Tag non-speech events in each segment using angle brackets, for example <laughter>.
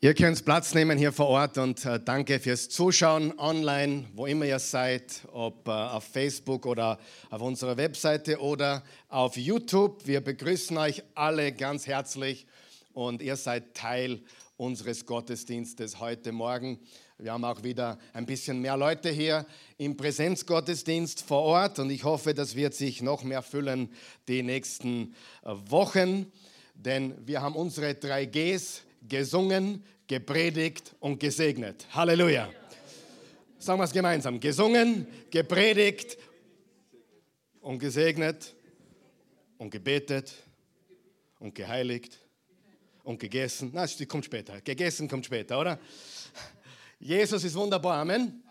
Ihr könnt Platz nehmen hier vor Ort und äh, danke fürs Zuschauen online, wo immer ihr seid, ob äh, auf Facebook oder auf unserer Webseite oder auf YouTube. Wir begrüßen euch alle ganz herzlich und ihr seid Teil unseres Gottesdienstes heute Morgen. Wir haben auch wieder ein bisschen mehr Leute hier im Präsenzgottesdienst vor Ort und ich hoffe, das wird sich noch mehr füllen die nächsten äh, Wochen, denn wir haben unsere drei Gs gesungen, gepredigt und gesegnet. Halleluja. Sagen wir es gemeinsam. Gesungen, gepredigt und gesegnet und gebetet und geheiligt und gegessen. Na, das kommt später. Gegessen kommt später, oder? Jesus ist wunderbar. Amen.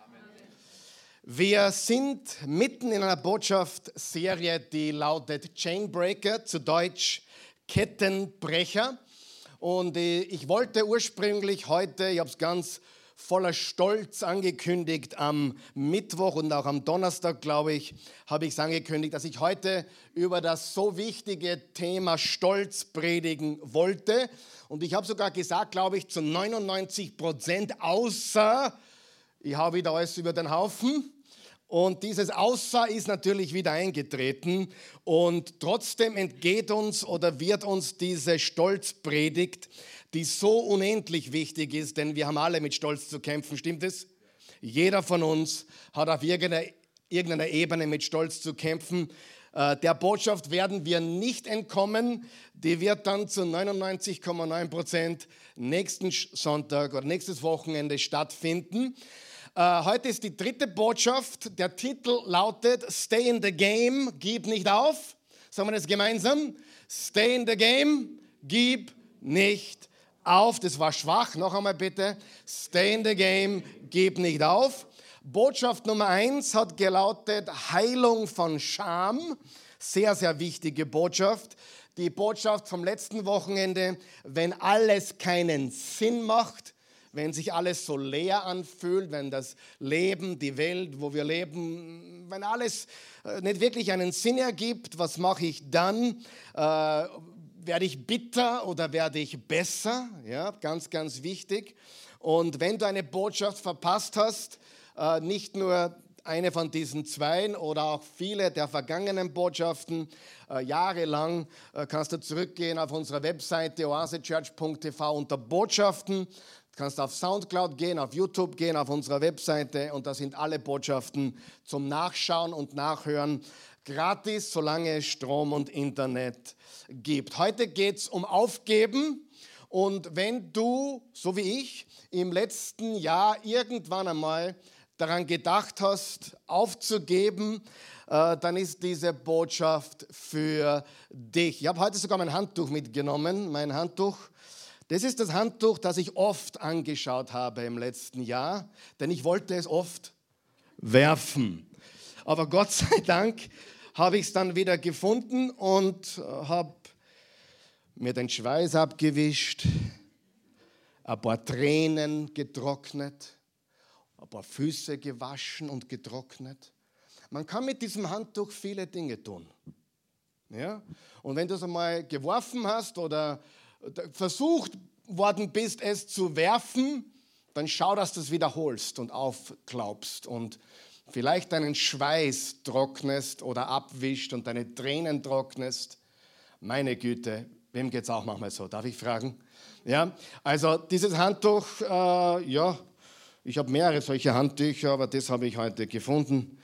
Wir sind mitten in einer Botschaftsserie, die lautet Chainbreaker, zu Deutsch Kettenbrecher. Und äh, ich wollte ursprünglich heute, ich habe es ganz voller Stolz angekündigt, am Mittwoch und auch am Donnerstag, glaube ich, habe ich es angekündigt, dass ich heute über das so wichtige Thema Stolz predigen wollte. Und ich habe sogar gesagt, glaube ich, zu 99 Prozent, außer ich habe wieder alles über den Haufen. Und dieses Außer ist natürlich wieder eingetreten. Und trotzdem entgeht uns oder wird uns diese Stolzpredigt, die so unendlich wichtig ist, denn wir haben alle mit Stolz zu kämpfen, stimmt es? Jeder von uns hat auf irgendeiner, irgendeiner Ebene mit Stolz zu kämpfen. Äh, der Botschaft werden wir nicht entkommen. Die wird dann zu 99,9 Prozent nächsten Sonntag oder nächstes Wochenende stattfinden. Äh, heute ist die dritte Botschaft. Der Titel lautet Stay in the Game, gib nicht auf. Sagen wir das gemeinsam? Stay in the Game, gib nicht auf. Das war schwach. Noch einmal bitte. Stay in the Game, gib nicht auf. Botschaft Nummer eins hat gelautet Heilung von Scham. Sehr, sehr wichtige Botschaft. Die Botschaft vom letzten Wochenende, wenn alles keinen Sinn macht, wenn sich alles so leer anfühlt, wenn das Leben, die Welt, wo wir leben, wenn alles äh, nicht wirklich einen Sinn ergibt, was mache ich dann? Äh, werde ich bitter oder werde ich besser? Ja, ganz, ganz wichtig. Und wenn du eine Botschaft verpasst hast, äh, nicht nur eine von diesen zwei oder auch viele der vergangenen Botschaften. Äh, jahrelang äh, kannst du zurückgehen auf unsere Webseite oasechurch.tv unter Botschaften kannst auf Soundcloud gehen, auf YouTube gehen, auf unserer Webseite und da sind alle Botschaften zum Nachschauen und Nachhören gratis, solange es Strom und Internet gibt. Heute geht es um Aufgeben und wenn du, so wie ich, im letzten Jahr irgendwann einmal daran gedacht hast, aufzugeben, äh, dann ist diese Botschaft für dich. Ich habe heute sogar mein Handtuch mitgenommen, mein Handtuch das ist das Handtuch, das ich oft angeschaut habe im letzten Jahr, denn ich wollte es oft werfen. Aber Gott sei Dank habe ich es dann wieder gefunden und habe mir den Schweiß abgewischt, ein paar Tränen getrocknet, ein paar Füße gewaschen und getrocknet. Man kann mit diesem Handtuch viele Dinge tun. Ja? Und wenn du es einmal geworfen hast oder versucht worden bist, es zu werfen, dann schau, dass du es wiederholst und aufklaubst und vielleicht deinen Schweiß trocknest oder abwischt und deine Tränen trocknest. Meine Güte, wem geht es auch manchmal so? Darf ich fragen? Ja, also dieses Handtuch, äh, ja, ich habe mehrere solche Handtücher, aber das habe ich heute gefunden.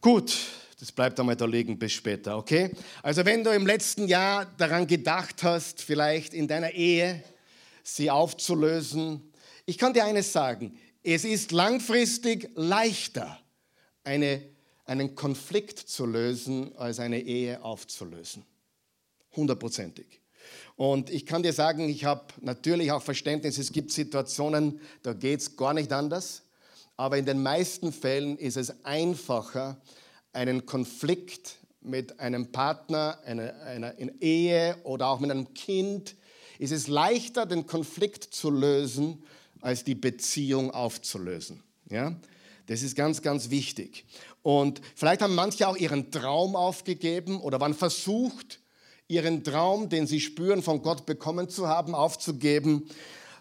Gut, das bleibt einmal da liegen bis später, okay? Also wenn du im letzten Jahr daran gedacht hast, vielleicht in deiner Ehe sie aufzulösen, ich kann dir eines sagen, es ist langfristig leichter, eine, einen Konflikt zu lösen, als eine Ehe aufzulösen. Hundertprozentig. Und ich kann dir sagen, ich habe natürlich auch Verständnis, es gibt Situationen, da geht es gar nicht anders. Aber in den meisten Fällen ist es einfacher, einen Konflikt mit einem Partner, einer, einer in Ehe oder auch mit einem Kind, ist es leichter, den Konflikt zu lösen, als die Beziehung aufzulösen. Ja? Das ist ganz, ganz wichtig. Und vielleicht haben manche auch ihren Traum aufgegeben oder waren versucht, ihren Traum, den sie spüren, von Gott bekommen zu haben, aufzugeben.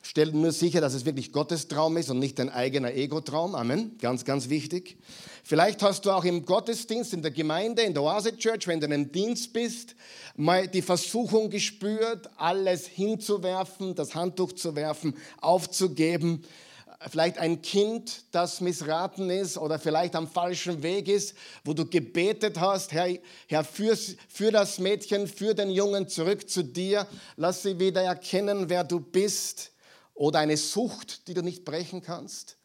Stell nur sicher, dass es wirklich Gottes Traum ist und nicht dein eigener Ego-Traum. Amen. Ganz, ganz wichtig. Vielleicht hast du auch im Gottesdienst, in der Gemeinde, in der Oase Church, wenn du in einem Dienst bist, mal die Versuchung gespürt, alles hinzuwerfen, das Handtuch zu werfen, aufzugeben vielleicht ein Kind, das missraten ist oder vielleicht am falschen Weg ist, wo du gebetet hast, Herr, Herr für, für das Mädchen, für den Jungen zurück zu dir, lass sie wieder erkennen, wer du bist oder eine Sucht, die du nicht brechen kannst.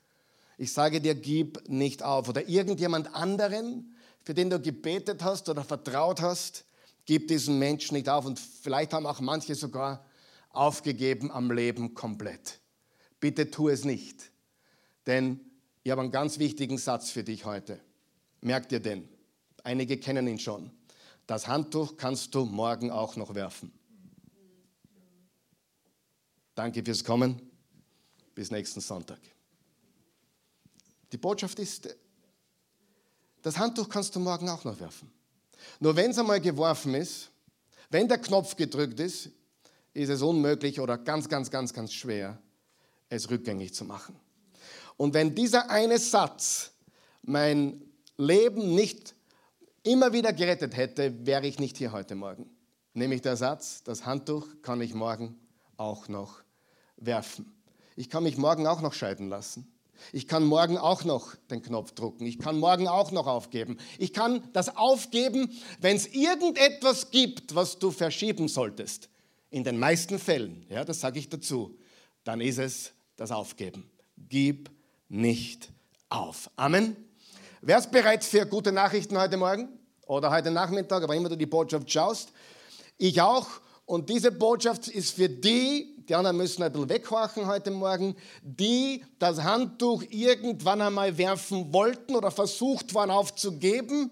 Ich sage dir, gib nicht auf. Oder irgendjemand anderen, für den du gebetet hast oder vertraut hast, gib diesen Menschen nicht auf. Und vielleicht haben auch manche sogar aufgegeben am Leben komplett. Bitte tu es nicht. Denn ich habe einen ganz wichtigen Satz für dich heute. Merkt ihr den? Einige kennen ihn schon. Das Handtuch kannst du morgen auch noch werfen. Danke fürs Kommen. Bis nächsten Sonntag. Die Botschaft ist, das Handtuch kannst du morgen auch noch werfen. Nur wenn es einmal geworfen ist, wenn der Knopf gedrückt ist, ist es unmöglich oder ganz, ganz, ganz, ganz schwer, es rückgängig zu machen. Und wenn dieser eine Satz mein Leben nicht immer wieder gerettet hätte, wäre ich nicht hier heute Morgen. Nämlich der Satz, das Handtuch kann ich morgen auch noch werfen. Ich kann mich morgen auch noch scheiden lassen. Ich kann morgen auch noch den Knopf drucken. Ich kann morgen auch noch aufgeben. Ich kann das aufgeben, wenn es irgendetwas gibt, was du verschieben solltest. In den meisten Fällen, ja, das sage ich dazu, dann ist es das Aufgeben. Gib nicht auf. Amen. Wer ist bereit für gute Nachrichten heute Morgen oder heute Nachmittag, aber immer du die Botschaft schaust? Ich auch. Und diese Botschaft ist für die, die anderen müssen ein bisschen weghorchen heute Morgen, die das Handtuch irgendwann einmal werfen wollten oder versucht waren aufzugeben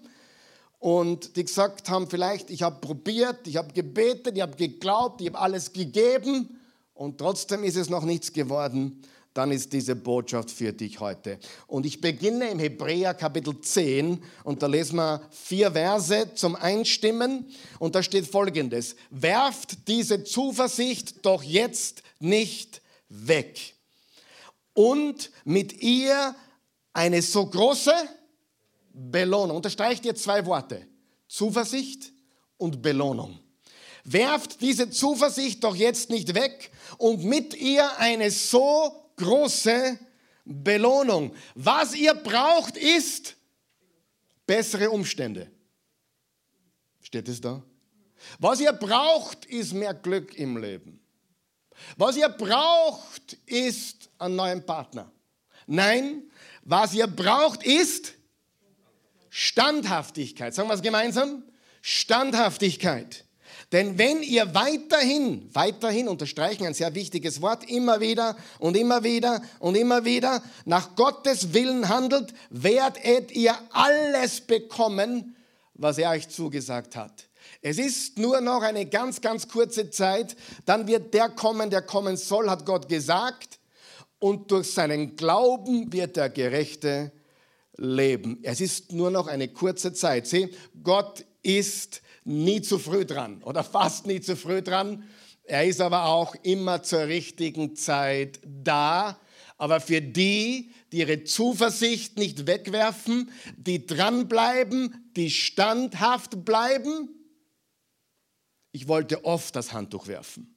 und die gesagt haben, vielleicht, ich habe probiert, ich habe gebetet, ich habe geglaubt, ich habe alles gegeben und trotzdem ist es noch nichts geworden dann ist diese Botschaft für dich heute. Und ich beginne im Hebräer Kapitel 10 und da lesen wir vier Verse zum Einstimmen und da steht folgendes. Werft diese Zuversicht doch jetzt nicht weg und mit ihr eine so große Belohnung. Unterstreicht ihr zwei Worte. Zuversicht und Belohnung. Werft diese Zuversicht doch jetzt nicht weg und mit ihr eine so große Belohnung. Was ihr braucht, ist bessere Umstände. Steht es da? Was ihr braucht, ist mehr Glück im Leben. Was ihr braucht, ist einen neuen Partner. Nein, was ihr braucht, ist Standhaftigkeit. Sagen wir es gemeinsam? Standhaftigkeit. Denn wenn ihr weiterhin, weiterhin, unterstreichen ein sehr wichtiges Wort, immer wieder und immer wieder und immer wieder nach Gottes Willen handelt, werdet ihr alles bekommen, was er euch zugesagt hat. Es ist nur noch eine ganz, ganz kurze Zeit, dann wird der kommen, der kommen soll, hat Gott gesagt. Und durch seinen Glauben wird der Gerechte leben. Es ist nur noch eine kurze Zeit. Sieh, Gott ist nie zu früh dran oder fast nie zu früh dran. Er ist aber auch immer zur richtigen Zeit da. Aber für die, die ihre Zuversicht nicht wegwerfen, die dranbleiben, die standhaft bleiben, ich wollte oft das Handtuch werfen.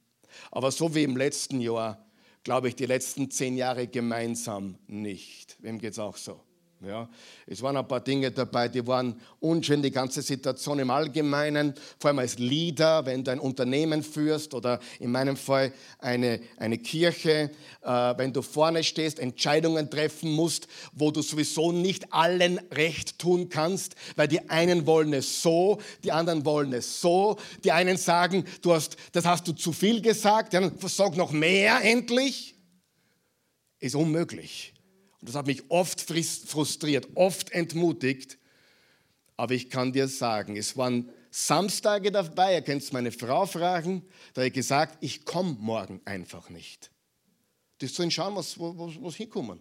Aber so wie im letzten Jahr, glaube ich, die letzten zehn Jahre gemeinsam nicht. Wem geht es auch so? Ja, es waren ein paar Dinge dabei, die waren unschön, die ganze Situation im Allgemeinen, vor allem als Leader, wenn du ein Unternehmen führst oder in meinem Fall eine, eine Kirche, äh, wenn du vorne stehst, Entscheidungen treffen musst, wo du sowieso nicht allen recht tun kannst, weil die einen wollen es so, die anderen wollen es so, die einen sagen, du hast, das hast du zu viel gesagt, anderen sag noch mehr endlich, ist unmöglich. Und das hat mich oft frustriert, oft entmutigt. Aber ich kann dir sagen, es waren Samstage dabei, ihr könnt meine Frau fragen, da ich gesagt, ich komme morgen einfach nicht. Das sollen schauen, was, was, was hinkommen.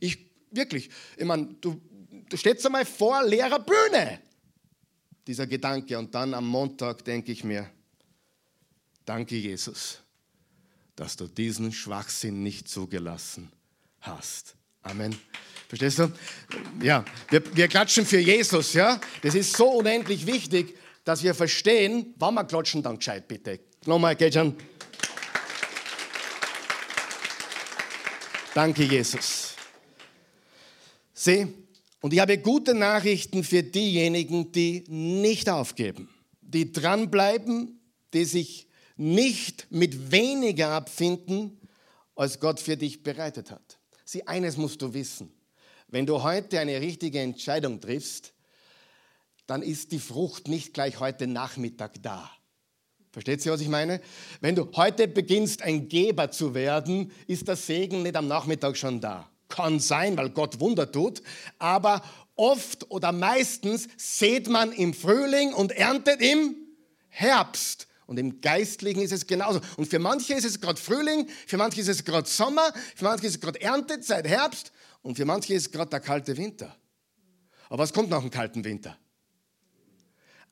Ich, wirklich, ich meine, du, du stehst einmal vor leerer Bühne. Dieser Gedanke. Und dann am Montag denke ich mir, danke Jesus. dass du diesen Schwachsinn nicht zugelassen hast. Amen. Verstehst du? Ja, wir, wir klatschen für Jesus, ja? Das ist so unendlich wichtig, dass wir verstehen, wann wir klatschen, dann gescheit, bitte. Nochmal, geht schon. Danke, Jesus. Sieh, und ich habe gute Nachrichten für diejenigen, die nicht aufgeben, die dranbleiben, die sich nicht mit weniger abfinden, als Gott für dich bereitet hat. Sieh, eines musst du wissen. Wenn du heute eine richtige Entscheidung triffst, dann ist die Frucht nicht gleich heute Nachmittag da. Versteht ihr, was ich meine? Wenn du heute beginnst, ein Geber zu werden, ist der Segen nicht am Nachmittag schon da. Kann sein, weil Gott Wunder tut, aber oft oder meistens sät man im Frühling und erntet im Herbst. Und im Geistlichen ist es genauso. Und für manche ist es gerade Frühling, für manche ist es gerade Sommer, für manche ist es gerade Erntezeit, Herbst und für manche ist es gerade der kalte Winter. Aber was kommt nach dem kalten Winter?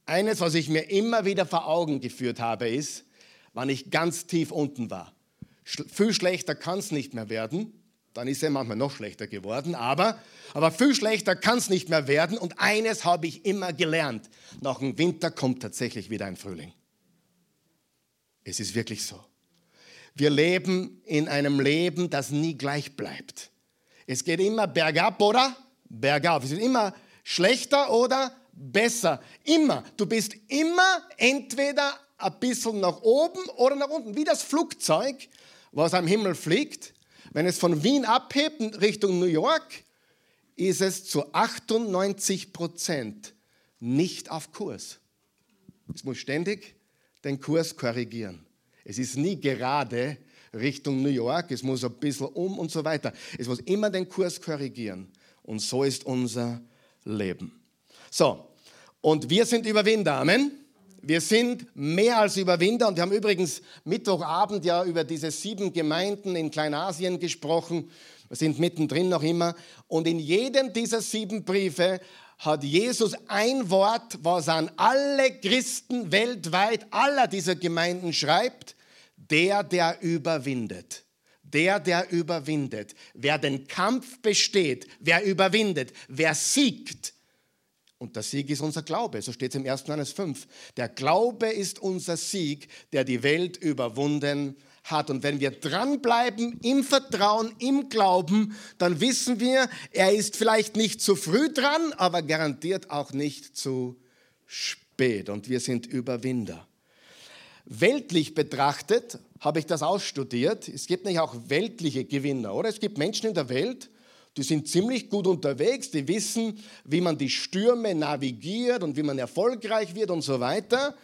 Eines, was ich mir immer wieder vor Augen geführt habe, ist, wann ich ganz tief unten war. Viel schlechter kann es nicht mehr werden. Dann ist er manchmal noch schlechter geworden, aber, aber viel schlechter kann es nicht mehr werden. Und eines habe ich immer gelernt. Nach dem Winter kommt tatsächlich wieder ein Frühling. Es ist wirklich so. Wir leben in einem Leben, das nie gleich bleibt. Es geht immer bergab oder bergauf. Es ist immer schlechter oder besser. Immer. Du bist immer entweder ein bisschen nach oben oder nach unten. Wie das Flugzeug, was am Himmel fliegt. Wenn es von Wien abhebt Richtung New York, ist es zu 98 Prozent nicht auf Kurs. Es muss ständig den Kurs korrigieren. Es ist nie gerade Richtung New York, es muss ein bisschen um und so weiter. Es muss immer den Kurs korrigieren. Und so ist unser Leben. So, und wir sind Überwinder, Amen. Wir sind mehr als Überwinder und wir haben übrigens Mittwochabend ja über diese sieben Gemeinden in Kleinasien gesprochen. Wir sind mittendrin noch immer. Und in jedem dieser sieben Briefe hat Jesus ein Wort, was an alle Christen weltweit, aller dieser Gemeinden schreibt. Der, der überwindet. Der, der überwindet. Wer den Kampf besteht, wer überwindet, wer siegt. Und der Sieg ist unser Glaube, so steht es im 1. Johannes 5. Der Glaube ist unser Sieg, der die Welt überwunden hat. Und wenn wir dranbleiben im Vertrauen, im Glauben, dann wissen wir, er ist vielleicht nicht zu früh dran, aber garantiert auch nicht zu spät. Und wir sind Überwinder. Weltlich betrachtet habe ich das ausstudiert. Es gibt nämlich auch weltliche Gewinner, oder? Es gibt Menschen in der Welt, die sind ziemlich gut unterwegs, die wissen, wie man die Stürme navigiert und wie man erfolgreich wird und so weiter.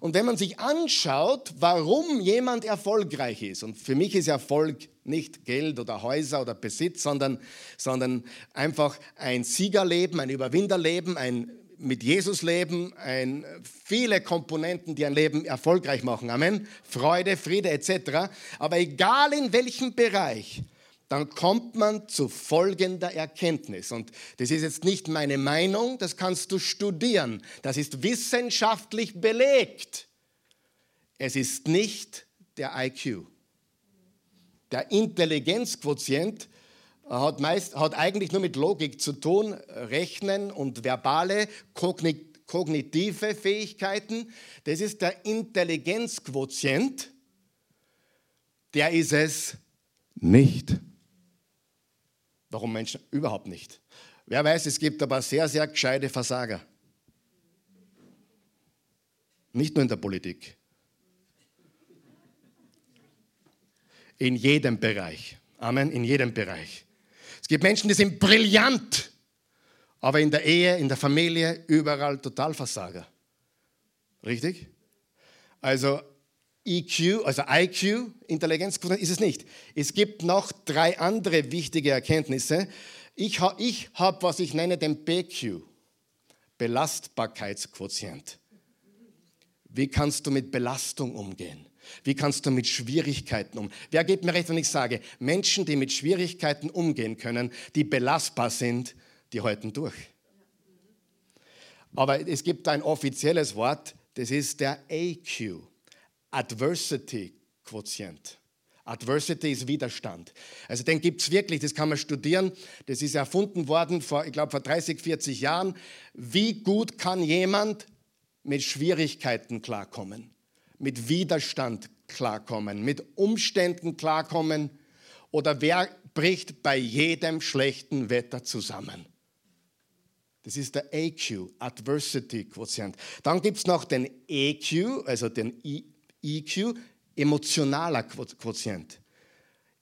Und wenn man sich anschaut, warum jemand erfolgreich ist, und für mich ist Erfolg nicht Geld oder Häuser oder Besitz, sondern, sondern einfach ein Siegerleben, ein Überwinderleben, ein mit Jesus leben, ein, viele Komponenten, die ein Leben erfolgreich machen. Amen. Freude, Friede etc. Aber egal in welchem Bereich, dann kommt man zu folgender Erkenntnis. Und das ist jetzt nicht meine Meinung, das kannst du studieren. Das ist wissenschaftlich belegt. Es ist nicht der IQ. Der Intelligenzquotient hat, meist, hat eigentlich nur mit Logik zu tun, Rechnen und verbale, kognitive Fähigkeiten. Das ist der Intelligenzquotient. Der ist es nicht. Warum Menschen? Überhaupt nicht. Wer weiß, es gibt aber sehr, sehr gescheite Versager. Nicht nur in der Politik. In jedem Bereich. Amen, in jedem Bereich. Es gibt Menschen, die sind brillant, aber in der Ehe, in der Familie, überall Totalversager. Richtig? Also EQ, also IQ, Intelligenzquotient, ist es nicht. Es gibt noch drei andere wichtige Erkenntnisse. Ich, ha, ich habe, was ich nenne, den BQ, Belastbarkeitsquotient. Wie kannst du mit Belastung umgehen? Wie kannst du mit Schwierigkeiten umgehen? Wer gibt mir recht, wenn ich sage, Menschen, die mit Schwierigkeiten umgehen können, die belastbar sind, die halten durch. Aber es gibt ein offizielles Wort, das ist der AQ. Adversity Quotient. Adversity ist Widerstand. Also den gibt es wirklich, das kann man studieren. Das ist erfunden worden vor, ich glaube, vor 30, 40 Jahren. Wie gut kann jemand mit Schwierigkeiten klarkommen, mit Widerstand klarkommen, mit Umständen klarkommen oder wer bricht bei jedem schlechten Wetter zusammen? Das ist der AQ, Adversity Quotient. Dann gibt es noch den EQ, also den EQ, emotionaler Quotient.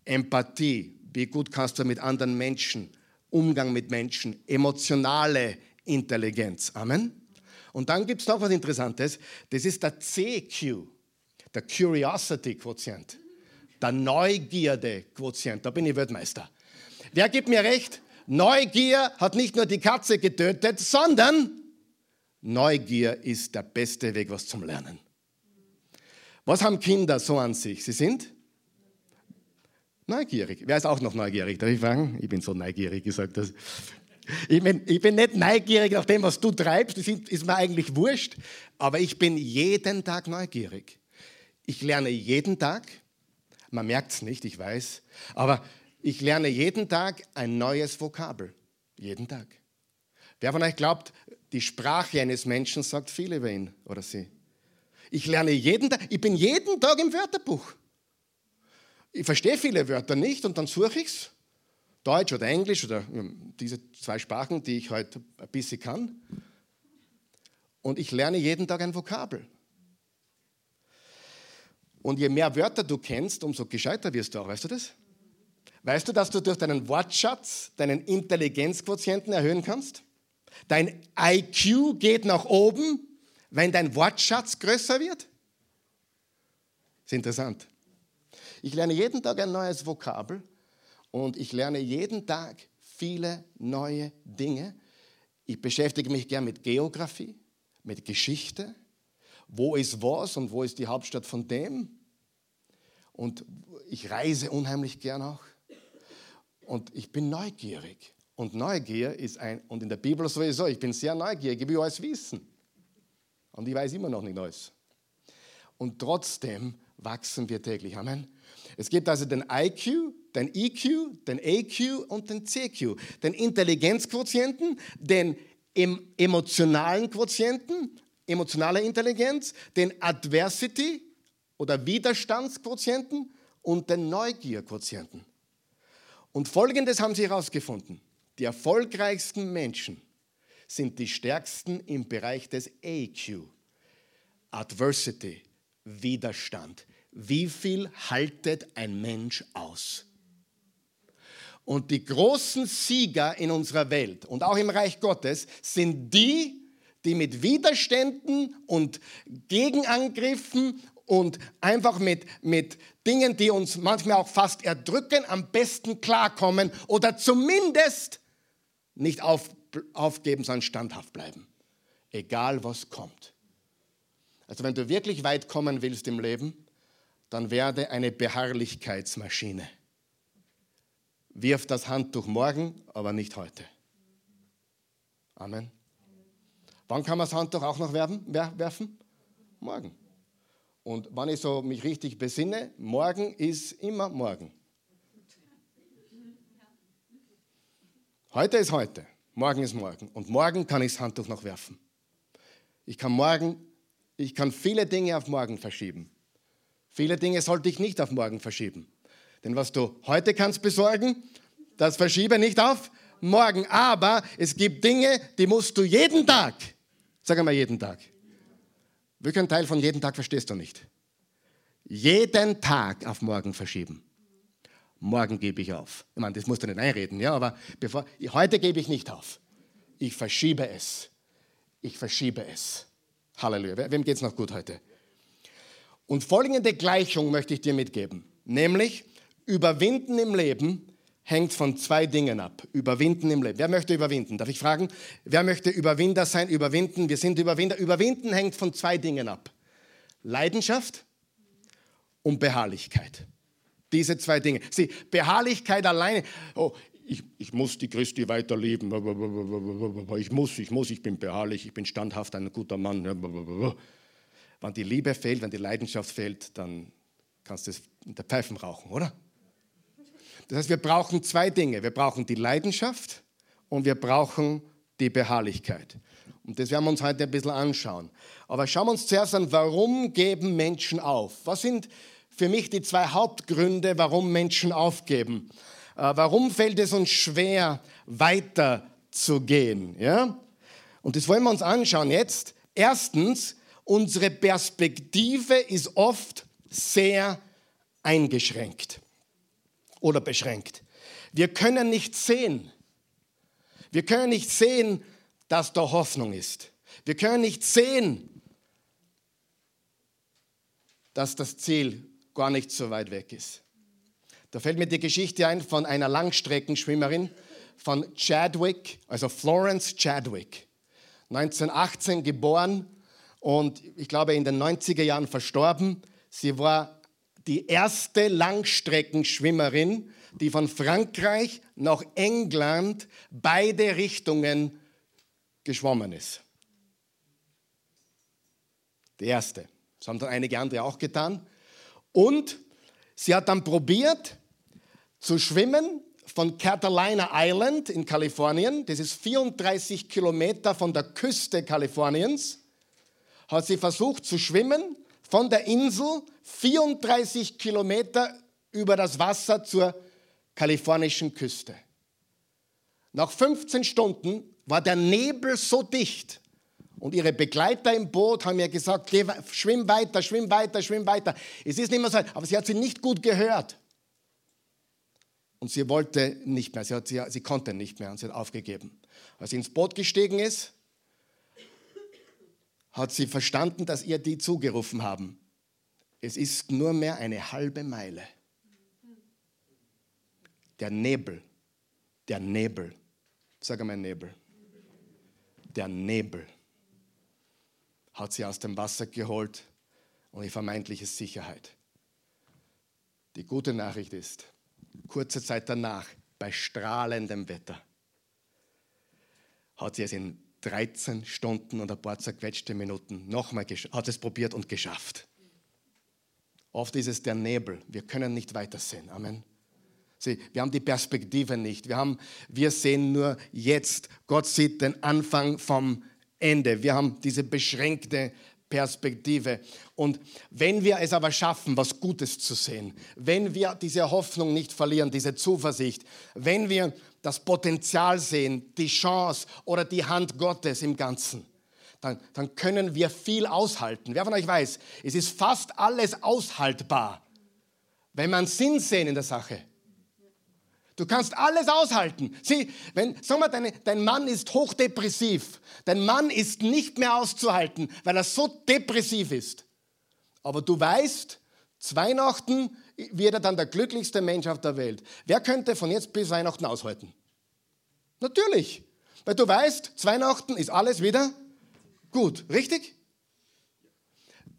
Empathie, wie gut kannst du mit anderen Menschen, Umgang mit Menschen, emotionale Intelligenz. Amen. Und dann gibt es noch was Interessantes, das ist der CQ, der Curiosity Quotient, der Neugierde Quotient. Da bin ich Weltmeister. Wer gibt mir recht? Neugier hat nicht nur die Katze getötet, sondern Neugier ist der beste Weg, was zum Lernen. Was haben Kinder so an sich? Sie sind neugierig. Wer ist auch noch neugierig? Darf ich fragen? Ich bin so neugierig, gesagt das. Ich bin, ich bin nicht neugierig nach dem, was du treibst, das ist mir eigentlich wurscht, aber ich bin jeden Tag neugierig. Ich lerne jeden Tag, man merkt es nicht, ich weiß, aber ich lerne jeden Tag ein neues Vokabel. Jeden Tag. Wer von euch glaubt, die Sprache eines Menschen sagt viel über ihn oder sie? Ich lerne jeden Tag, ich bin jeden Tag im Wörterbuch. Ich verstehe viele Wörter nicht und dann suche ich es. Deutsch oder Englisch oder diese zwei Sprachen, die ich heute ein bisschen kann. Und ich lerne jeden Tag ein Vokabel. Und je mehr Wörter du kennst, umso gescheiter wirst du auch, weißt du das? Weißt du, dass du durch deinen Wortschatz deinen Intelligenzquotienten erhöhen kannst? Dein IQ geht nach oben, wenn dein Wortschatz größer wird? Das ist interessant. Ich lerne jeden Tag ein neues Vokabel und ich lerne jeden Tag viele neue Dinge. Ich beschäftige mich gern mit Geografie, mit Geschichte. Wo ist was und wo ist die Hauptstadt von dem? Und ich reise unheimlich gern auch. Und ich bin neugierig. Und Neugier ist ein, und in der Bibel sowieso, ich bin sehr neugierig, ich will alles wissen. Und ich weiß immer noch nicht alles. Und trotzdem wachsen wir täglich. Amen. Es gibt also den IQ, den EQ, den AQ und den CQ. Den Intelligenzquotienten, den emotionalen Quotienten, emotionale Intelligenz, den Adversity oder Widerstandsquotienten und den Neugierquotienten. Und Folgendes haben sie herausgefunden. Die erfolgreichsten Menschen sind die stärksten im Bereich des AQ. Adversity, Widerstand. Wie viel haltet ein Mensch aus? Und die großen Sieger in unserer Welt und auch im Reich Gottes sind die, die mit Widerständen und Gegenangriffen und einfach mit, mit Dingen, die uns manchmal auch fast erdrücken, am besten klarkommen oder zumindest nicht auf, aufgeben, sondern standhaft bleiben. Egal was kommt. Also wenn du wirklich weit kommen willst im Leben, dann werde eine Beharrlichkeitsmaschine. Wirf das Handtuch morgen, aber nicht heute. Amen. Wann kann man das Handtuch auch noch werfen? Morgen. Und wenn ich so mich richtig besinne, morgen ist immer morgen. Heute ist heute, morgen ist morgen. Und morgen kann ich das Handtuch noch werfen. Ich kann morgen, ich kann viele Dinge auf morgen verschieben. Viele Dinge sollte ich nicht auf morgen verschieben. Denn was du heute kannst besorgen, das verschiebe nicht auf morgen. Aber es gibt Dinge, die musst du jeden Tag, sag einmal jeden Tag, welchen Teil von jeden Tag verstehst du nicht? Jeden Tag auf morgen verschieben. Morgen gebe ich auf. Ich meine, das musst du nicht einreden, ja, aber bevor, heute gebe ich nicht auf. Ich verschiebe es. Ich verschiebe es. Halleluja. Wem geht es noch gut heute? Und folgende Gleichung möchte ich dir mitgeben. Nämlich, überwinden im Leben hängt von zwei Dingen ab. Überwinden im Leben. Wer möchte überwinden? Darf ich fragen? Wer möchte Überwinder sein? Überwinden. Wir sind Überwinder. Überwinden hängt von zwei Dingen ab. Leidenschaft und Beharrlichkeit. Diese zwei Dinge. Sieh, Beharrlichkeit alleine. Oh, ich, ich muss die Christi weiterleben. Ich muss, ich muss, ich bin beharrlich, ich bin standhaft, ein guter Mann. Wenn die Liebe fehlt, wenn die Leidenschaft fehlt, dann kannst du in der Pfeifen rauchen, oder? Das heißt, wir brauchen zwei Dinge. Wir brauchen die Leidenschaft und wir brauchen die Beharrlichkeit. Und das werden wir uns heute ein bisschen anschauen. Aber schauen wir uns zuerst an, warum geben Menschen auf? Was sind für mich die zwei Hauptgründe, warum Menschen aufgeben? Äh, warum fällt es uns schwer, weiterzugehen? Ja? Und das wollen wir uns anschauen jetzt. Erstens, unsere Perspektive ist oft sehr eingeschränkt oder beschränkt. Wir können nicht sehen. Wir können nicht sehen, dass da Hoffnung ist. Wir können nicht sehen, dass das Ziel gar nicht so weit weg ist. Da fällt mir die Geschichte ein von einer Langstreckenschwimmerin von Chadwick, also Florence Chadwick. 1918 geboren und ich glaube in den 90er Jahren verstorben. Sie war die erste Langstreckenschwimmerin, die von Frankreich nach England beide Richtungen geschwommen ist. Die erste. Das haben dann einige andere auch getan. Und sie hat dann probiert zu schwimmen von Catalina Island in Kalifornien. Das ist 34 Kilometer von der Küste Kaliforniens. Hat sie versucht zu schwimmen von der Insel 34 Kilometer über das Wasser zur kalifornischen Küste. Nach 15 Stunden war der Nebel so dicht und ihre Begleiter im Boot haben mir gesagt, Geh, schwimm weiter, schwimm weiter, schwimm weiter. Es ist nicht mehr so, aber sie hat sie nicht gut gehört. Und sie wollte nicht mehr, sie, hat, sie, sie konnte nicht mehr und sie hat aufgegeben. Als sie ins Boot gestiegen ist, hat sie verstanden, dass ihr die zugerufen haben. Es ist nur mehr eine halbe Meile. Der Nebel, der Nebel, sag einmal Nebel, der Nebel hat sie aus dem Wasser geholt und in vermeintliche Sicherheit. Die gute Nachricht ist, kurze Zeit danach, bei strahlendem Wetter, hat sie es in 13 Stunden und ein paar zerquetschte Minuten nochmal hat es probiert und geschafft. Oft ist es der Nebel. Wir können nicht weitersehen. Amen. Sie, wir haben die Perspektive nicht. Wir, haben, wir sehen nur jetzt. Gott sieht den Anfang vom Ende. Wir haben diese beschränkte Perspektive. Und wenn wir es aber schaffen, was Gutes zu sehen, wenn wir diese Hoffnung nicht verlieren, diese Zuversicht, wenn wir das Potenzial sehen, die Chance oder die Hand Gottes im Ganzen, dann, dann können wir viel aushalten. Wer von euch weiß, es ist fast alles aushaltbar, wenn man Sinn sehen in der Sache. Du kannst alles aushalten. Sieh, wenn, sag mal, deine, dein Mann ist hochdepressiv. Dein Mann ist nicht mehr auszuhalten, weil er so depressiv ist. Aber du weißt, Weihnachten wird er dann der glücklichste Mensch auf der Welt. Wer könnte von jetzt bis Weihnachten aushalten? Natürlich. Weil du weißt, Weihnachten ist alles wieder gut. Richtig?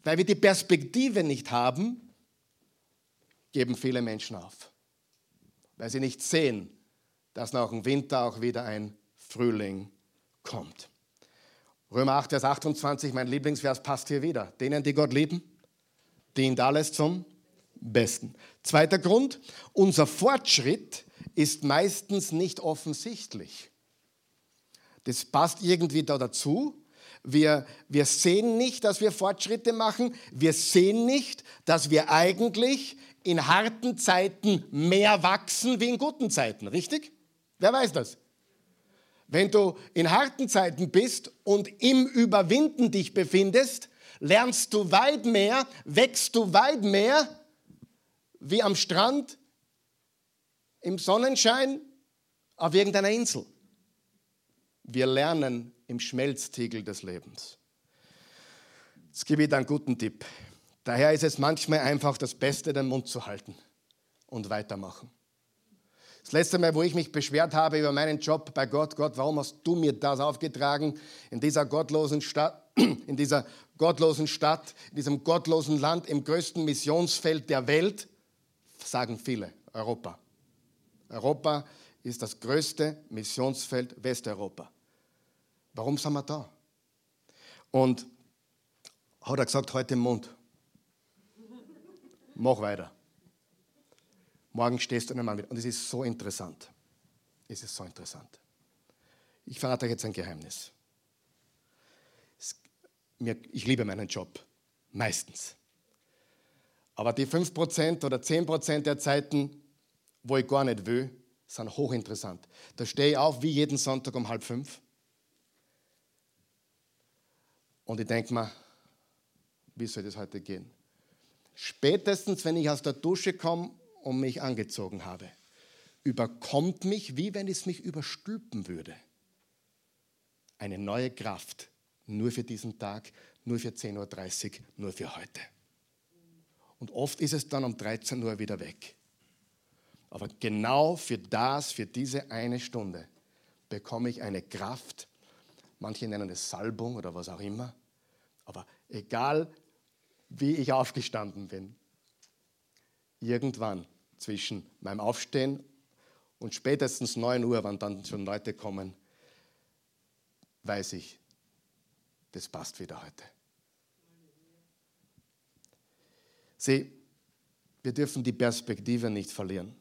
Weil wir die Perspektive nicht haben, geben viele Menschen auf weil sie nicht sehen, dass nach dem Winter auch wieder ein Frühling kommt. Römer 8, Vers 28, mein Lieblingsvers passt hier wieder. Denen, die Gott lieben, dient alles zum Besten. Zweiter Grund, unser Fortschritt ist meistens nicht offensichtlich. Das passt irgendwie da dazu. Wir, wir sehen nicht, dass wir Fortschritte machen. Wir sehen nicht, dass wir eigentlich in harten Zeiten mehr wachsen wie in guten Zeiten, richtig? Wer weiß das? Wenn du in harten Zeiten bist und im Überwinden dich befindest, lernst du weit mehr, wächst du weit mehr wie am Strand im Sonnenschein auf irgendeiner Insel. Wir lernen im Schmelztiegel des Lebens. Jetzt gebe ich dir einen guten Tipp. Daher ist es manchmal einfach das Beste, den Mund zu halten und weitermachen. Das letzte Mal, wo ich mich beschwert habe über meinen Job bei Gott, Gott, warum hast du mir das aufgetragen in dieser gottlosen Stadt, <clears throat> in dieser gottlosen Stadt, in diesem gottlosen Land, im größten Missionsfeld der Welt, sagen viele, Europa. Europa ist das größte Missionsfeld Westeuropa. Warum sind wir da? Und hat er gesagt, heute im Mund Mach weiter. Morgen stehst du einmal mit. Und es ist so interessant. Es ist so interessant. Ich verrate euch jetzt ein Geheimnis. Ich liebe meinen Job. Meistens. Aber die 5% oder 10% der Zeiten, wo ich gar nicht will, sind hochinteressant. Da stehe ich auf wie jeden Sonntag um halb fünf. Und ich denke mir, wie soll das heute gehen? Spätestens, wenn ich aus der Dusche komme und mich angezogen habe, überkommt mich, wie wenn es mich überstülpen würde, eine neue Kraft, nur für diesen Tag, nur für 10.30 Uhr, nur für heute. Und oft ist es dann um 13 Uhr wieder weg. Aber genau für das, für diese eine Stunde, bekomme ich eine Kraft. Manche nennen es Salbung oder was auch immer. Aber egal, wie ich aufgestanden bin, irgendwann zwischen meinem Aufstehen und spätestens 9 Uhr, wann dann schon Leute kommen, weiß ich, das passt wieder heute. Sieh, wir dürfen die Perspektive nicht verlieren.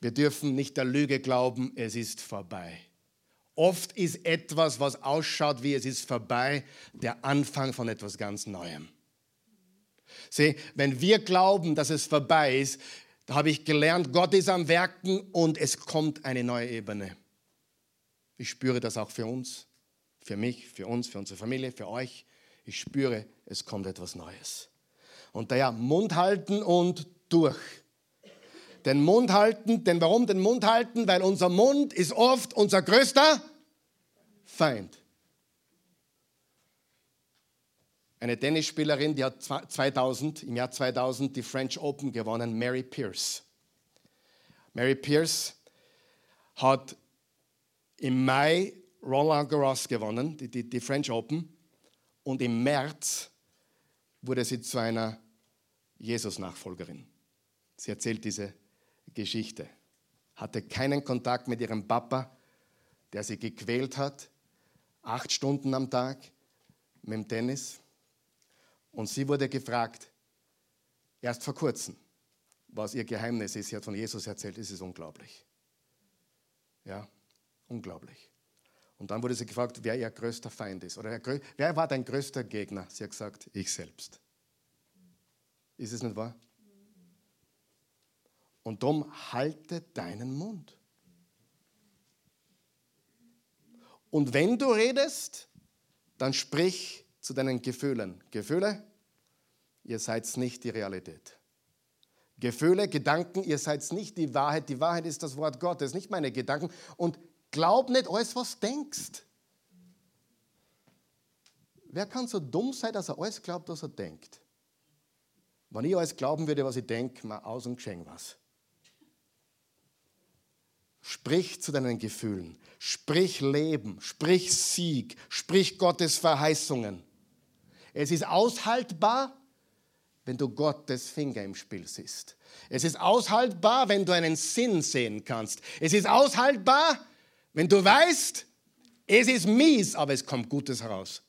Wir dürfen nicht der Lüge glauben, es ist vorbei. Oft ist etwas, was ausschaut wie es ist vorbei, der Anfang von etwas ganz Neuem. Sieh, wenn wir glauben, dass es vorbei ist, da habe ich gelernt, Gott ist am Werken und es kommt eine neue Ebene. Ich spüre das auch für uns, für mich, für uns, für unsere Familie, für euch. Ich spüre, es kommt etwas Neues. Und daher Mund halten und durch. Den Mund halten, denn warum den Mund halten? Weil unser Mund ist oft unser größter Feind. Eine Tennisspielerin, die hat 2000, im Jahr 2000 die French Open gewonnen, Mary Pierce. Mary Pierce hat im Mai Roland Garros gewonnen, die, die, die French Open, und im März wurde sie zu einer Jesus-Nachfolgerin. Sie erzählt diese Geschichte. Hatte keinen Kontakt mit ihrem Papa, der sie gequält hat, acht Stunden am Tag mit dem Tennis. Und sie wurde gefragt, erst vor kurzem, was ihr Geheimnis ist. Sie hat von Jesus erzählt, es ist unglaublich. Ja, unglaublich. Und dann wurde sie gefragt, wer ihr größter Feind ist. Oder wer war dein größter Gegner? Sie hat gesagt, ich selbst. Ist es nicht wahr? Und darum halte deinen Mund. Und wenn du redest, dann sprich zu deinen Gefühlen. Gefühle, ihr seid nicht die Realität. Gefühle, Gedanken, ihr seid nicht die Wahrheit. Die Wahrheit ist das Wort Gottes, nicht meine Gedanken. Und glaub nicht alles, was denkst. Wer kann so dumm sein, dass er alles glaubt, was er denkt? Wenn ich alles glauben würde, was ich denke, mal aus und geschenk was. Sprich zu deinen Gefühlen, sprich Leben, sprich Sieg, sprich Gottes Verheißungen. Es ist aushaltbar, wenn du Gottes Finger im Spiel siehst. Es ist aushaltbar, wenn du einen Sinn sehen kannst. Es ist aushaltbar, wenn du weißt, es ist mies, aber es kommt Gutes heraus.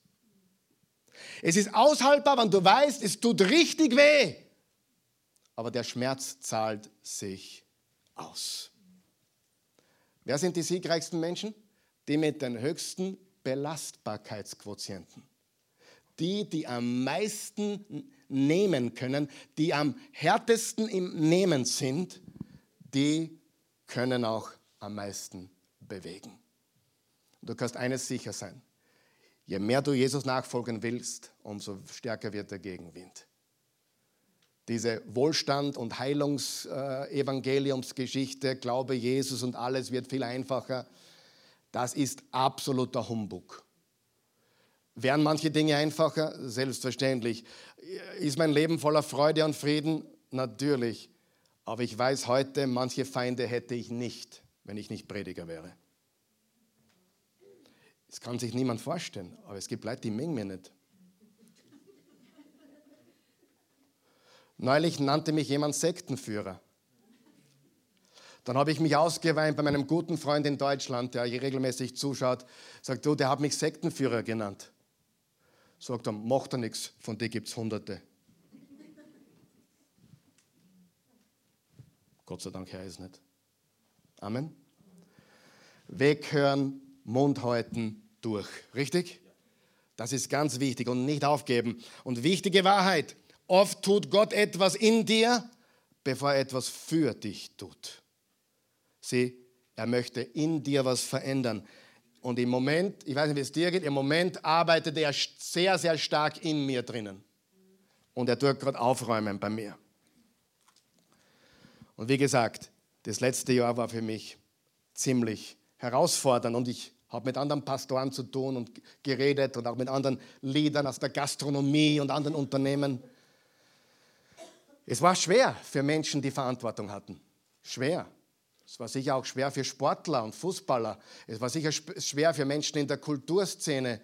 Es ist aushaltbar, wenn du weißt, es tut richtig weh, aber der Schmerz zahlt sich aus. Wer sind die siegreichsten Menschen? Die mit den höchsten Belastbarkeitsquotienten. Die, die am meisten nehmen können, die am härtesten im Nehmen sind, die können auch am meisten bewegen. Du kannst eines sicher sein. Je mehr du Jesus nachfolgen willst, umso stärker wird der Gegenwind diese Wohlstand- und Heilungsevangeliumsgeschichte, Glaube Jesus und alles wird viel einfacher, das ist absoluter Humbug. Wären manche Dinge einfacher? Selbstverständlich. Ist mein Leben voller Freude und Frieden? Natürlich. Aber ich weiß heute, manche Feinde hätte ich nicht, wenn ich nicht Prediger wäre. Das kann sich niemand vorstellen, aber es gibt Leute, die mengen mir nicht. Neulich nannte mich jemand Sektenführer. Dann habe ich mich ausgeweint bei meinem guten Freund in Deutschland, der hier regelmäßig zuschaut. Sagt, du, der hat mich Sektenführer genannt. Sagt er, macht er nichts, von dir gibt es Hunderte. Gott sei Dank, Herr, ist nicht. Amen. Weghören, Mund halten, durch. Richtig? Das ist ganz wichtig und nicht aufgeben. Und wichtige Wahrheit, oft tut Gott etwas in dir, bevor er etwas für dich tut. Sieh, er möchte in dir was verändern. Und im Moment, ich weiß nicht, wie es dir geht, im Moment arbeitet er sehr, sehr stark in mir drinnen. Und er tut gerade aufräumen bei mir. Und wie gesagt, das letzte Jahr war für mich ziemlich herausfordernd und ich habe mit anderen Pastoren zu tun und geredet und auch mit anderen Leadern aus der Gastronomie und anderen Unternehmen. Es war schwer für Menschen, die Verantwortung hatten. Schwer. Es war sicher auch schwer für Sportler und Fußballer. Es war sicher schwer für Menschen in der Kulturszene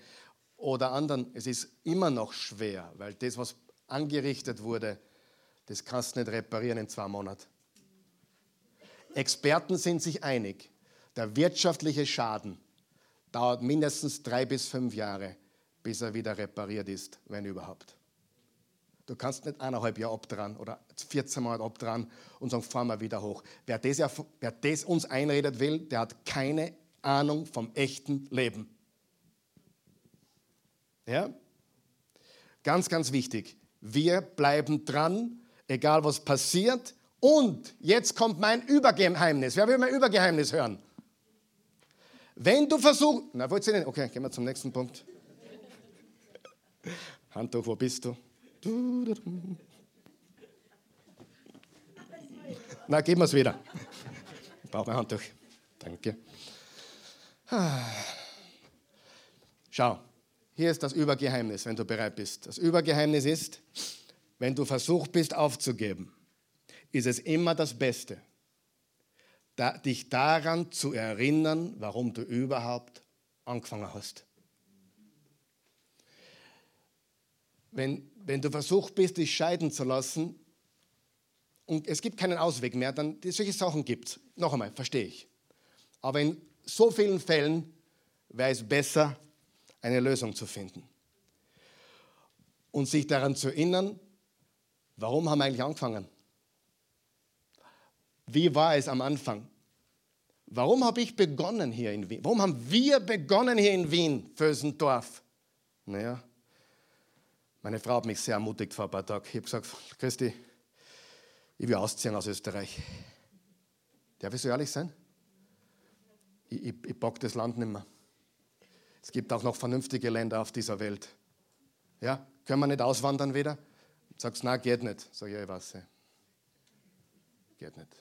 oder anderen. Es ist immer noch schwer, weil das, was angerichtet wurde, das kannst du nicht reparieren in zwei Monaten. Experten sind sich einig, der wirtschaftliche Schaden dauert mindestens drei bis fünf Jahre, bis er wieder repariert ist, wenn überhaupt. Du kannst nicht eineinhalb Jahre abdran oder 14 Monate abdran und sagen, fahren wir wieder hoch. Wer das, wer das uns einredet will, der hat keine Ahnung vom echten Leben. Ja? Ganz, ganz wichtig. Wir bleiben dran, egal was passiert. Und jetzt kommt mein Übergeheimnis. Wer will mein Übergeheimnis hören? Wenn du versuchst, na, wollt ihr nicht? Okay, gehen wir zum nächsten Punkt. Handtuch, wo bist du? Na, geben wir es wieder. Ich brauche mein Handtuch. Danke. Schau, hier ist das Übergeheimnis, wenn du bereit bist. Das Übergeheimnis ist, wenn du versucht bist aufzugeben, ist es immer das Beste, dich daran zu erinnern, warum du überhaupt angefangen hast. Wenn, wenn du versucht bist, dich scheiden zu lassen und es gibt keinen Ausweg mehr, dann solche Sachen gibt. Noch einmal, verstehe ich. Aber in so vielen Fällen wäre es besser, eine Lösung zu finden. Und sich daran zu erinnern, warum haben wir eigentlich angefangen? Wie war es am Anfang? Warum habe ich begonnen hier in Wien? Warum haben wir begonnen hier in Wien, Vösendorf? Naja, meine Frau hat mich sehr ermutigt vor ein paar Tagen. Ich habe gesagt, Christi, ich will ausziehen aus Österreich. Darf ich so ehrlich sein? Ich, ich, ich bock das Land nicht mehr. Es gibt auch noch vernünftige Länder auf dieser Welt. Ja, können wir nicht auswandern wieder? Sagst, na, geht nicht. Sag ja, ich weiß. Geht nicht.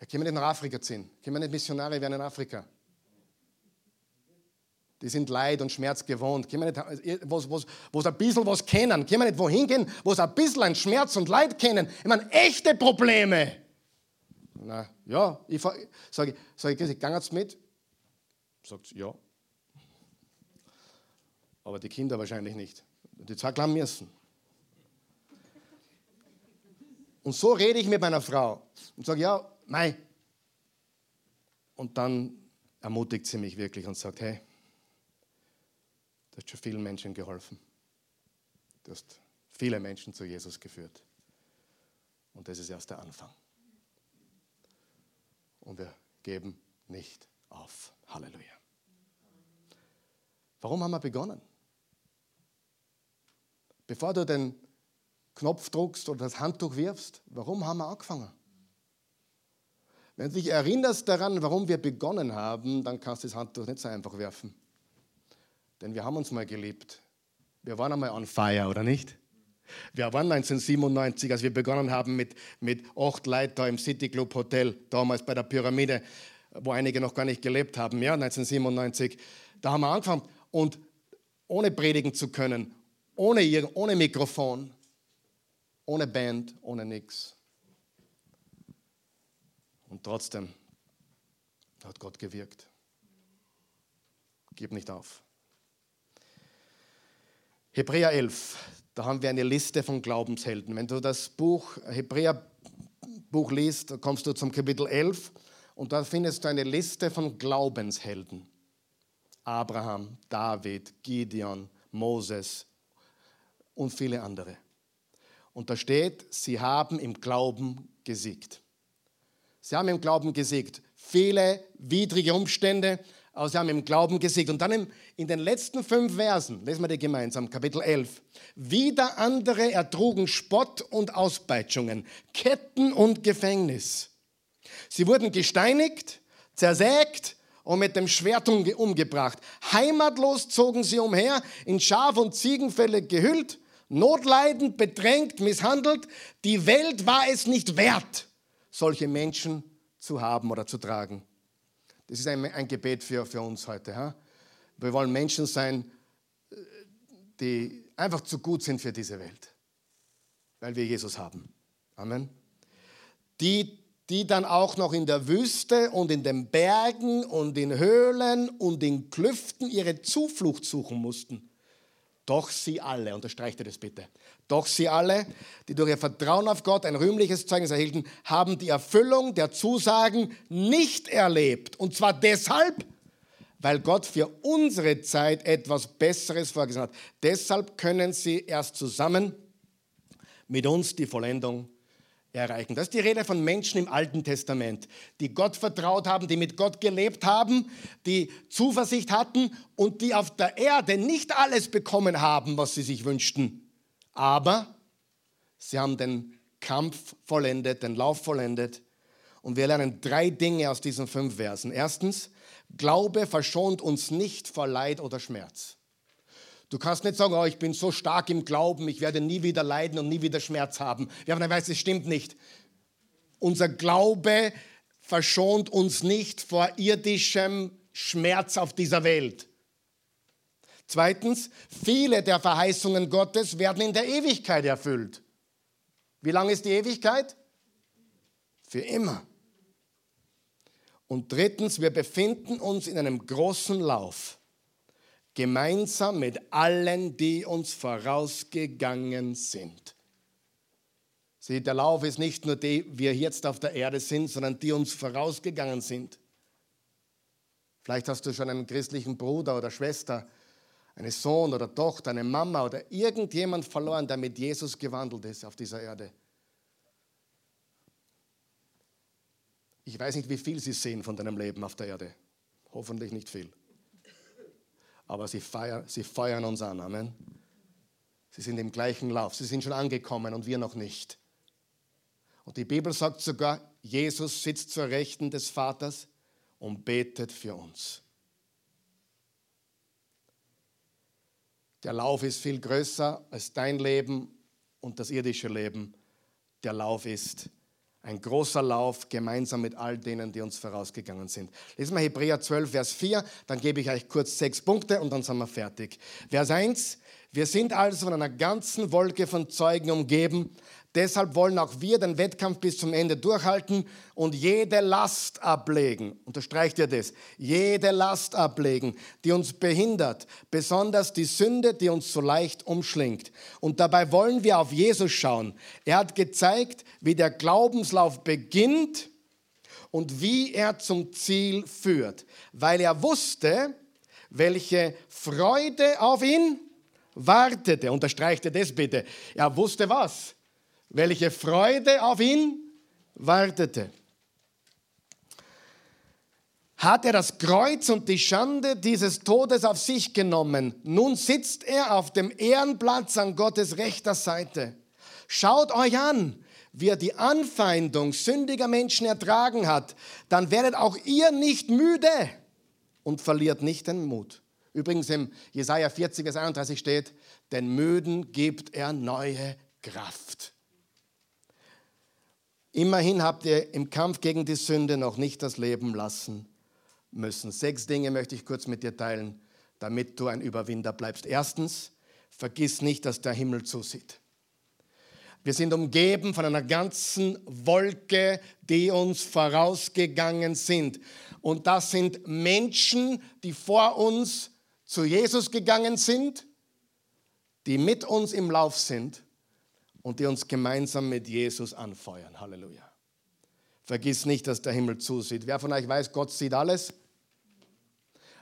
Ja, können wir nicht nach Afrika ziehen? Können wir nicht Missionare werden in Afrika? Die sind Leid und Schmerz gewohnt. Können nicht, wo, wo sie ein bisschen was kennen? Können wir nicht wohin gehen, wo sie ein bisschen ein Schmerz und Leid kennen? Ich meine, echte Probleme. Na, ja, ich sage, sag, sag ich, gang jetzt mit? Sagt ja. Aber die Kinder wahrscheinlich nicht. Die zwei kleinen müssen. Und so rede ich mit meiner Frau und sage, ja, mei. Und dann ermutigt sie mich wirklich und sagt, hey, du hast schon vielen Menschen geholfen. Du hast viele Menschen zu Jesus geführt. Und das ist erst der Anfang. Und wir geben nicht auf. Halleluja. Warum haben wir begonnen? Bevor du den Knopf druckst oder das Handtuch wirfst, warum haben wir angefangen? Wenn du dich erinnerst daran, warum wir begonnen haben, dann kannst du das Handtuch nicht so einfach werfen. Denn wir haben uns mal geliebt. Wir waren einmal on fire, oder nicht? Wir waren 1997, als wir begonnen haben mit, mit acht Leuten im City Club Hotel, damals bei der Pyramide, wo einige noch gar nicht gelebt haben, ja, 1997. Da haben wir angefangen und ohne predigen zu können, ohne, ohne Mikrofon, ohne Band, ohne nichts. Und trotzdem hat Gott gewirkt. Gib nicht auf. Hebräer 11, da haben wir eine Liste von Glaubenshelden. Wenn du das Buch, Hebräer-Buch liest, kommst du zum Kapitel 11 und da findest du eine Liste von Glaubenshelden. Abraham, David, Gideon, Moses und viele andere. Und da steht, sie haben im Glauben gesiegt. Sie haben im Glauben gesiegt. Viele widrige Umstände, aber sie haben im Glauben gesiegt. Und dann in den letzten fünf Versen, lesen wir die gemeinsam, Kapitel 11. Wieder andere ertrugen Spott und Auspeitschungen, Ketten und Gefängnis. Sie wurden gesteinigt, zersägt und mit dem Schwert umgebracht. Heimatlos zogen sie umher, in Schaf- und Ziegenfälle gehüllt, notleidend, bedrängt, misshandelt. Die Welt war es nicht wert, solche Menschen zu haben oder zu tragen. Das ist ein, ein Gebet für, für uns heute. Ha? Wir wollen Menschen sein, die einfach zu gut sind für diese Welt, weil wir Jesus haben. Amen. Die, die dann auch noch in der Wüste und in den Bergen und in Höhlen und in Klüften ihre Zuflucht suchen mussten. Doch sie alle, unterstreicht ihr das bitte, doch sie alle, die durch ihr Vertrauen auf Gott ein rühmliches Zeugnis erhielten, haben die Erfüllung der Zusagen nicht erlebt. Und zwar deshalb, weil Gott für unsere Zeit etwas Besseres vorgesehen hat. Deshalb können sie erst zusammen mit uns die Vollendung erreichen. Das ist die Rede von Menschen im Alten Testament, die Gott vertraut haben, die mit Gott gelebt haben, die Zuversicht hatten und die auf der Erde nicht alles bekommen haben, was sie sich wünschten. Aber sie haben den Kampf vollendet, den Lauf vollendet. Und wir lernen drei Dinge aus diesen fünf Versen. Erstens, Glaube verschont uns nicht vor Leid oder Schmerz. Du kannst nicht sagen, oh, ich bin so stark im Glauben, ich werde nie wieder leiden und nie wieder Schmerz haben. Ja, aber weiß, es stimmt nicht. Unser Glaube verschont uns nicht vor irdischem Schmerz auf dieser Welt. Zweitens, viele der Verheißungen Gottes werden in der Ewigkeit erfüllt. Wie lange ist die Ewigkeit? Für immer. Und drittens, wir befinden uns in einem großen Lauf gemeinsam mit allen, die uns vorausgegangen sind. Sieh, der Lauf ist nicht nur die, wir jetzt auf der Erde sind, sondern die uns vorausgegangen sind. Vielleicht hast du schon einen christlichen Bruder oder Schwester, einen Sohn oder Tochter, eine Mama oder irgendjemand verloren, der mit Jesus gewandelt ist auf dieser Erde. Ich weiß nicht, wie viel sie sehen von deinem Leben auf der Erde. Hoffentlich nicht viel aber sie feiern, sie feuern uns an. Amen. Sie sind im gleichen Lauf. Sie sind schon angekommen und wir noch nicht. Und die Bibel sagt sogar, Jesus sitzt zur Rechten des Vaters und betet für uns. Der Lauf ist viel größer als dein Leben und das irdische Leben. Der Lauf ist ein großer Lauf gemeinsam mit all denen, die uns vorausgegangen sind. Lesen wir Hebräer 12, Vers 4, dann gebe ich euch kurz sechs Punkte und dann sind wir fertig. Vers 1, wir sind also von einer ganzen Wolke von Zeugen umgeben. Deshalb wollen auch wir den Wettkampf bis zum Ende durchhalten und jede Last ablegen. Unterstreicht ihr das? Jede Last ablegen, die uns behindert, besonders die Sünde, die uns so leicht umschlingt. Und dabei wollen wir auf Jesus schauen. Er hat gezeigt, wie der Glaubenslauf beginnt und wie er zum Ziel führt, weil er wusste, welche Freude auf ihn wartete. Unterstreicht ihr das bitte? Er wusste was? Welche Freude auf ihn wartete. Hat er das Kreuz und die Schande dieses Todes auf sich genommen. Nun sitzt er auf dem Ehrenplatz an Gottes rechter Seite. Schaut euch an, wie er die Anfeindung sündiger Menschen ertragen hat. Dann werdet auch ihr nicht müde und verliert nicht den Mut. Übrigens im Jesaja 40, Vers 31 steht, den Müden gibt er neue Kraft. Immerhin habt ihr im Kampf gegen die Sünde noch nicht das Leben lassen müssen. Sechs Dinge möchte ich kurz mit dir teilen, damit du ein Überwinder bleibst. Erstens, vergiss nicht, dass der Himmel zusieht. Wir sind umgeben von einer ganzen Wolke, die uns vorausgegangen sind. Und das sind Menschen, die vor uns zu Jesus gegangen sind, die mit uns im Lauf sind und die uns gemeinsam mit Jesus anfeuern. Halleluja. Vergiss nicht, dass der Himmel zusieht. Wer von euch weiß, Gott sieht alles?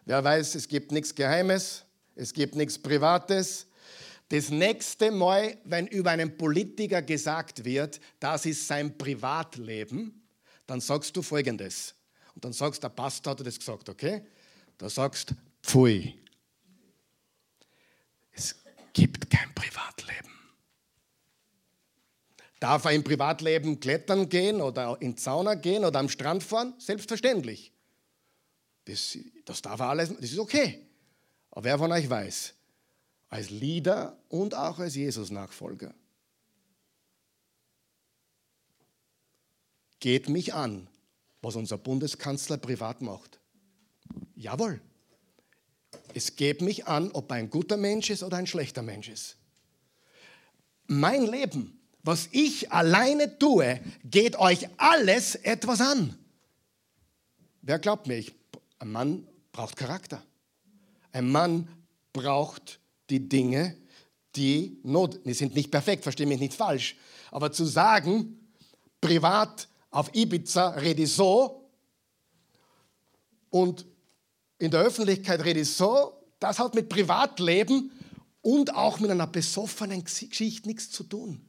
Wer weiß, es gibt nichts Geheimes, es gibt nichts Privates. Das nächste Mal, wenn über einen Politiker gesagt wird, das ist sein Privatleben, dann sagst du Folgendes. Und dann sagst, der Pastor hat das gesagt, okay? Da sagst, pfui. Es gibt kein Privatleben. Darf er im Privatleben klettern gehen oder in Sauna gehen oder am Strand fahren? Selbstverständlich. Das, das darf er alles, das ist okay. Aber wer von euch weiß, als Leader und auch als Jesus-Nachfolger, geht mich an, was unser Bundeskanzler privat macht. Jawohl. Es geht mich an, ob er ein guter Mensch ist oder ein schlechter Mensch ist. Mein Leben, was ich alleine tue, geht euch alles etwas an. Wer glaubt mir? Ich, ein Mann braucht Charakter. Ein Mann braucht die Dinge, die not, die sind nicht perfekt, verstehe mich nicht falsch, aber zu sagen, privat auf Ibiza rede ich so und in der Öffentlichkeit rede ich so, das hat mit Privatleben und auch mit einer besoffenen Geschichte nichts zu tun.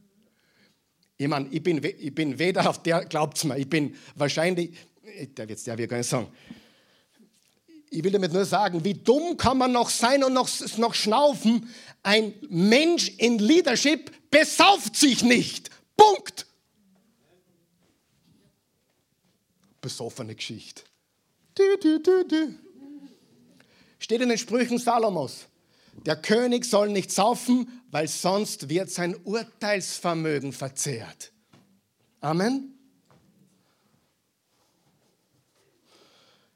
Ich meine, ich bin, ich bin weder auf der, glaubt mir, ich bin wahrscheinlich, der wird der will gar nicht sagen, ich will damit nur sagen, wie dumm kann man noch sein und noch, noch schnaufen? Ein Mensch in Leadership besauft sich nicht. Punkt. Besoffene Geschichte. Steht in den Sprüchen Salomos. Der König soll nicht saufen, weil sonst wird sein Urteilsvermögen verzehrt. Amen.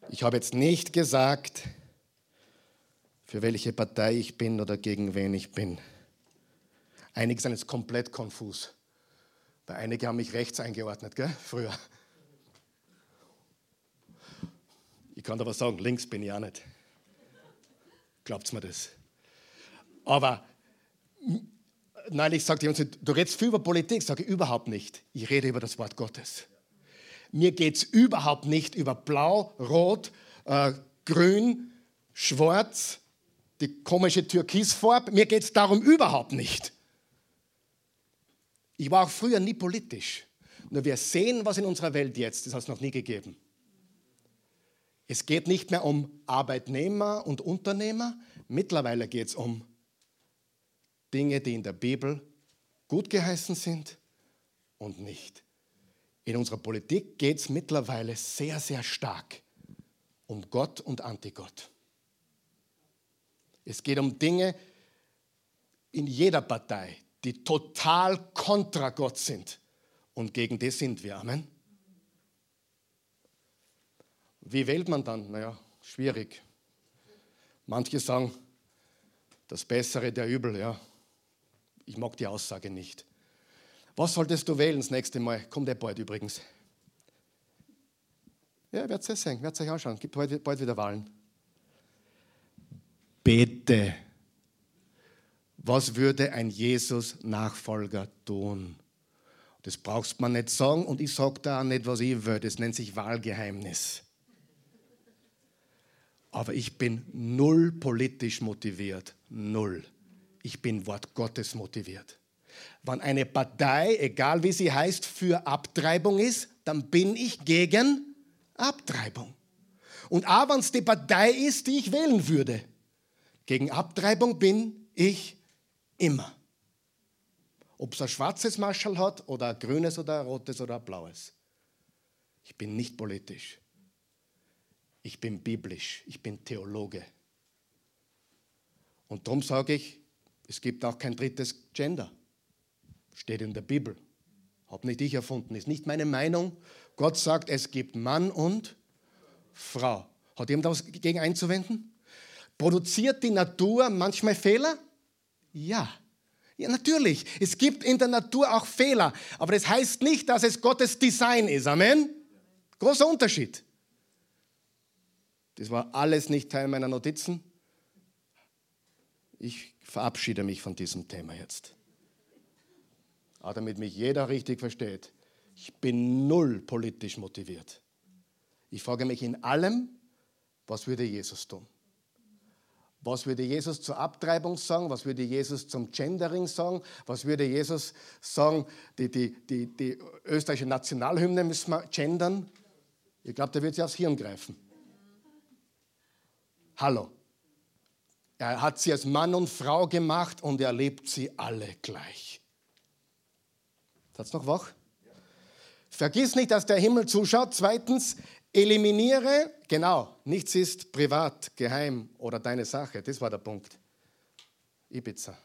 Ich habe jetzt nicht gesagt, für welche Partei ich bin oder gegen wen ich bin. Einige sind jetzt komplett konfus. Weil einige haben mich rechts eingeordnet, gell? früher. Ich kann aber sagen, links bin ich auch nicht. Glaubt mir das? Aber neulich sagte jemand, du redest viel über Politik. Sage ich überhaupt nicht. Ich rede über das Wort Gottes. Mir geht es überhaupt nicht über Blau, Rot, äh, Grün, Schwarz, die komische Türkisfarbe. Mir geht es darum überhaupt nicht. Ich war auch früher nie politisch. Nur wir sehen, was in unserer Welt jetzt, das hat es noch nie gegeben. Es geht nicht mehr um Arbeitnehmer und Unternehmer. Mittlerweile geht es um Dinge, die in der Bibel gut geheißen sind und nicht. In unserer Politik geht es mittlerweile sehr, sehr stark um Gott und Antigott. Es geht um Dinge in jeder Partei, die total kontra Gott sind. Und gegen die sind wir. Amen. Wie wählt man dann? Naja, schwierig. Manche sagen, das Bessere der Übel, ja. Ich mag die Aussage nicht. Was solltest du wählen das nächste Mal? Kommt der bald übrigens. Ja, werdet ihr sehen, werdet euch anschauen. Gibt bald, bald wieder Wahlen. Bete. Was würde ein Jesus-Nachfolger tun? Das brauchst man nicht sagen und ich sage da auch nicht, was ich will. Das nennt sich Wahlgeheimnis. Aber ich bin null politisch motiviert. Null. Ich bin Wort Gottes motiviert. Wenn eine Partei, egal wie sie heißt, für Abtreibung ist, dann bin ich gegen Abtreibung. Und auch wenn es die Partei ist, die ich wählen würde, gegen Abtreibung bin ich immer. Ob es ein schwarzes Marschall hat oder ein grünes oder ein rotes oder ein blaues. Ich bin nicht politisch. Ich bin biblisch. Ich bin Theologe. Und darum sage ich, es gibt auch kein drittes Gender. Steht in der Bibel. Habe nicht ich erfunden, ist nicht meine Meinung. Gott sagt, es gibt Mann und Frau. Hat jemand was gegen einzuwenden? Produziert die Natur manchmal Fehler? Ja. Ja, natürlich. Es gibt in der Natur auch Fehler. Aber das heißt nicht, dass es Gottes Design ist. Amen? Großer Unterschied. Das war alles nicht Teil meiner Notizen. Ich verabschiede mich von diesem Thema jetzt. Aber damit mich jeder richtig versteht, ich bin null politisch motiviert. Ich frage mich in allem, was würde Jesus tun? Was würde Jesus zur Abtreibung sagen? Was würde Jesus zum Gendering sagen? Was würde Jesus sagen, die, die, die, die österreichische Nationalhymne müssen wir gendern? Ich glaube, der wird sie aufs Hirn greifen. Hallo. Er hat sie als Mann und Frau gemacht und er liebt sie alle gleich. Seid noch wach? Vergiss nicht, dass der Himmel zuschaut. Zweitens, eliminiere, genau, nichts ist privat, geheim oder deine Sache. Das war der Punkt. Ibiza.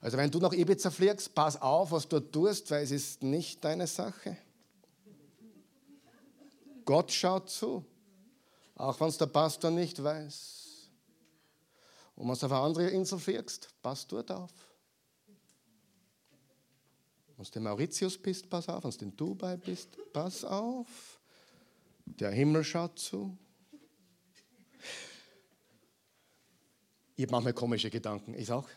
Also wenn du nach Ibiza fliegst, pass auf, was du tust, weil es ist nicht deine Sache. Gott schaut zu, auch wenn es der Pastor nicht weiß. Und wenn du auf eine andere Insel fliegst, pass dort auf. Wenn du in Mauritius bist, pass auf. Wenn du in Dubai bist, pass auf. Der Himmel schaut zu. Ich habe manchmal komische Gedanken. Ich auch.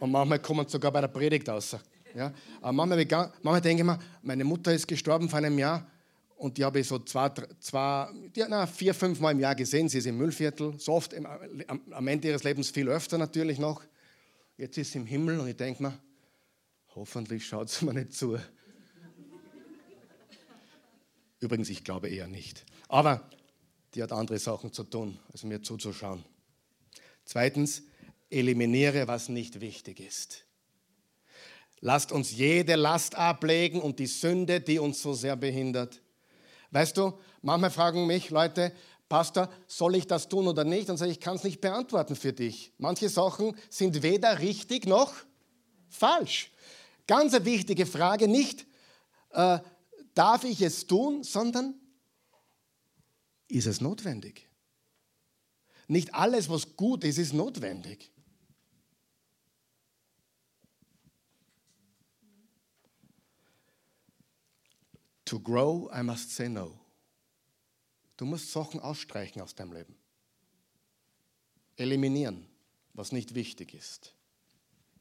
Und manchmal kommen sogar bei der Predigt aus. Ja? Aber manchmal, manchmal denke ich mir, meine Mutter ist gestorben vor einem Jahr und die habe ich so zwei, zwei die, na, vier, fünf Mal im Jahr gesehen. Sie ist im Müllviertel, so oft im, am, Ende ihres Lebens viel öfter natürlich noch. Jetzt ist sie im Himmel und ich denke mir, Hoffentlich schaut sie mir nicht zu. Übrigens, ich glaube eher nicht. Aber die hat andere Sachen zu tun, als mir zuzuschauen. Zweitens, eliminiere, was nicht wichtig ist. Lasst uns jede Last ablegen und die Sünde, die uns so sehr behindert. Weißt du, manchmal fragen mich Leute, Pastor, soll ich das tun oder nicht? Dann sage ich, ich kann es nicht beantworten für dich. Manche Sachen sind weder richtig noch falsch. Ganz eine wichtige Frage, nicht äh, darf ich es tun, sondern ist es notwendig? Nicht alles, was gut ist, ist notwendig. To grow, I must say no. Du musst Sachen ausstreichen aus deinem Leben. Eliminieren, was nicht wichtig ist.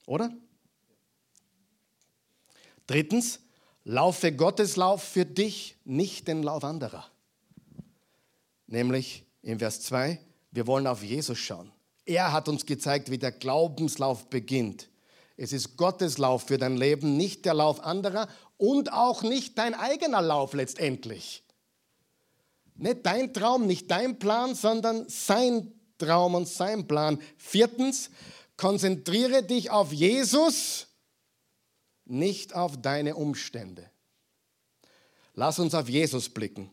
Oder? Drittens, laufe Gottes Lauf für dich, nicht den Lauf anderer. Nämlich im Vers 2, wir wollen auf Jesus schauen. Er hat uns gezeigt, wie der Glaubenslauf beginnt. Es ist Gottes Lauf für dein Leben, nicht der Lauf anderer und auch nicht dein eigener Lauf letztendlich. Nicht dein Traum, nicht dein Plan, sondern sein Traum und sein Plan. Viertens, konzentriere dich auf Jesus nicht auf deine Umstände. Lass uns auf Jesus blicken.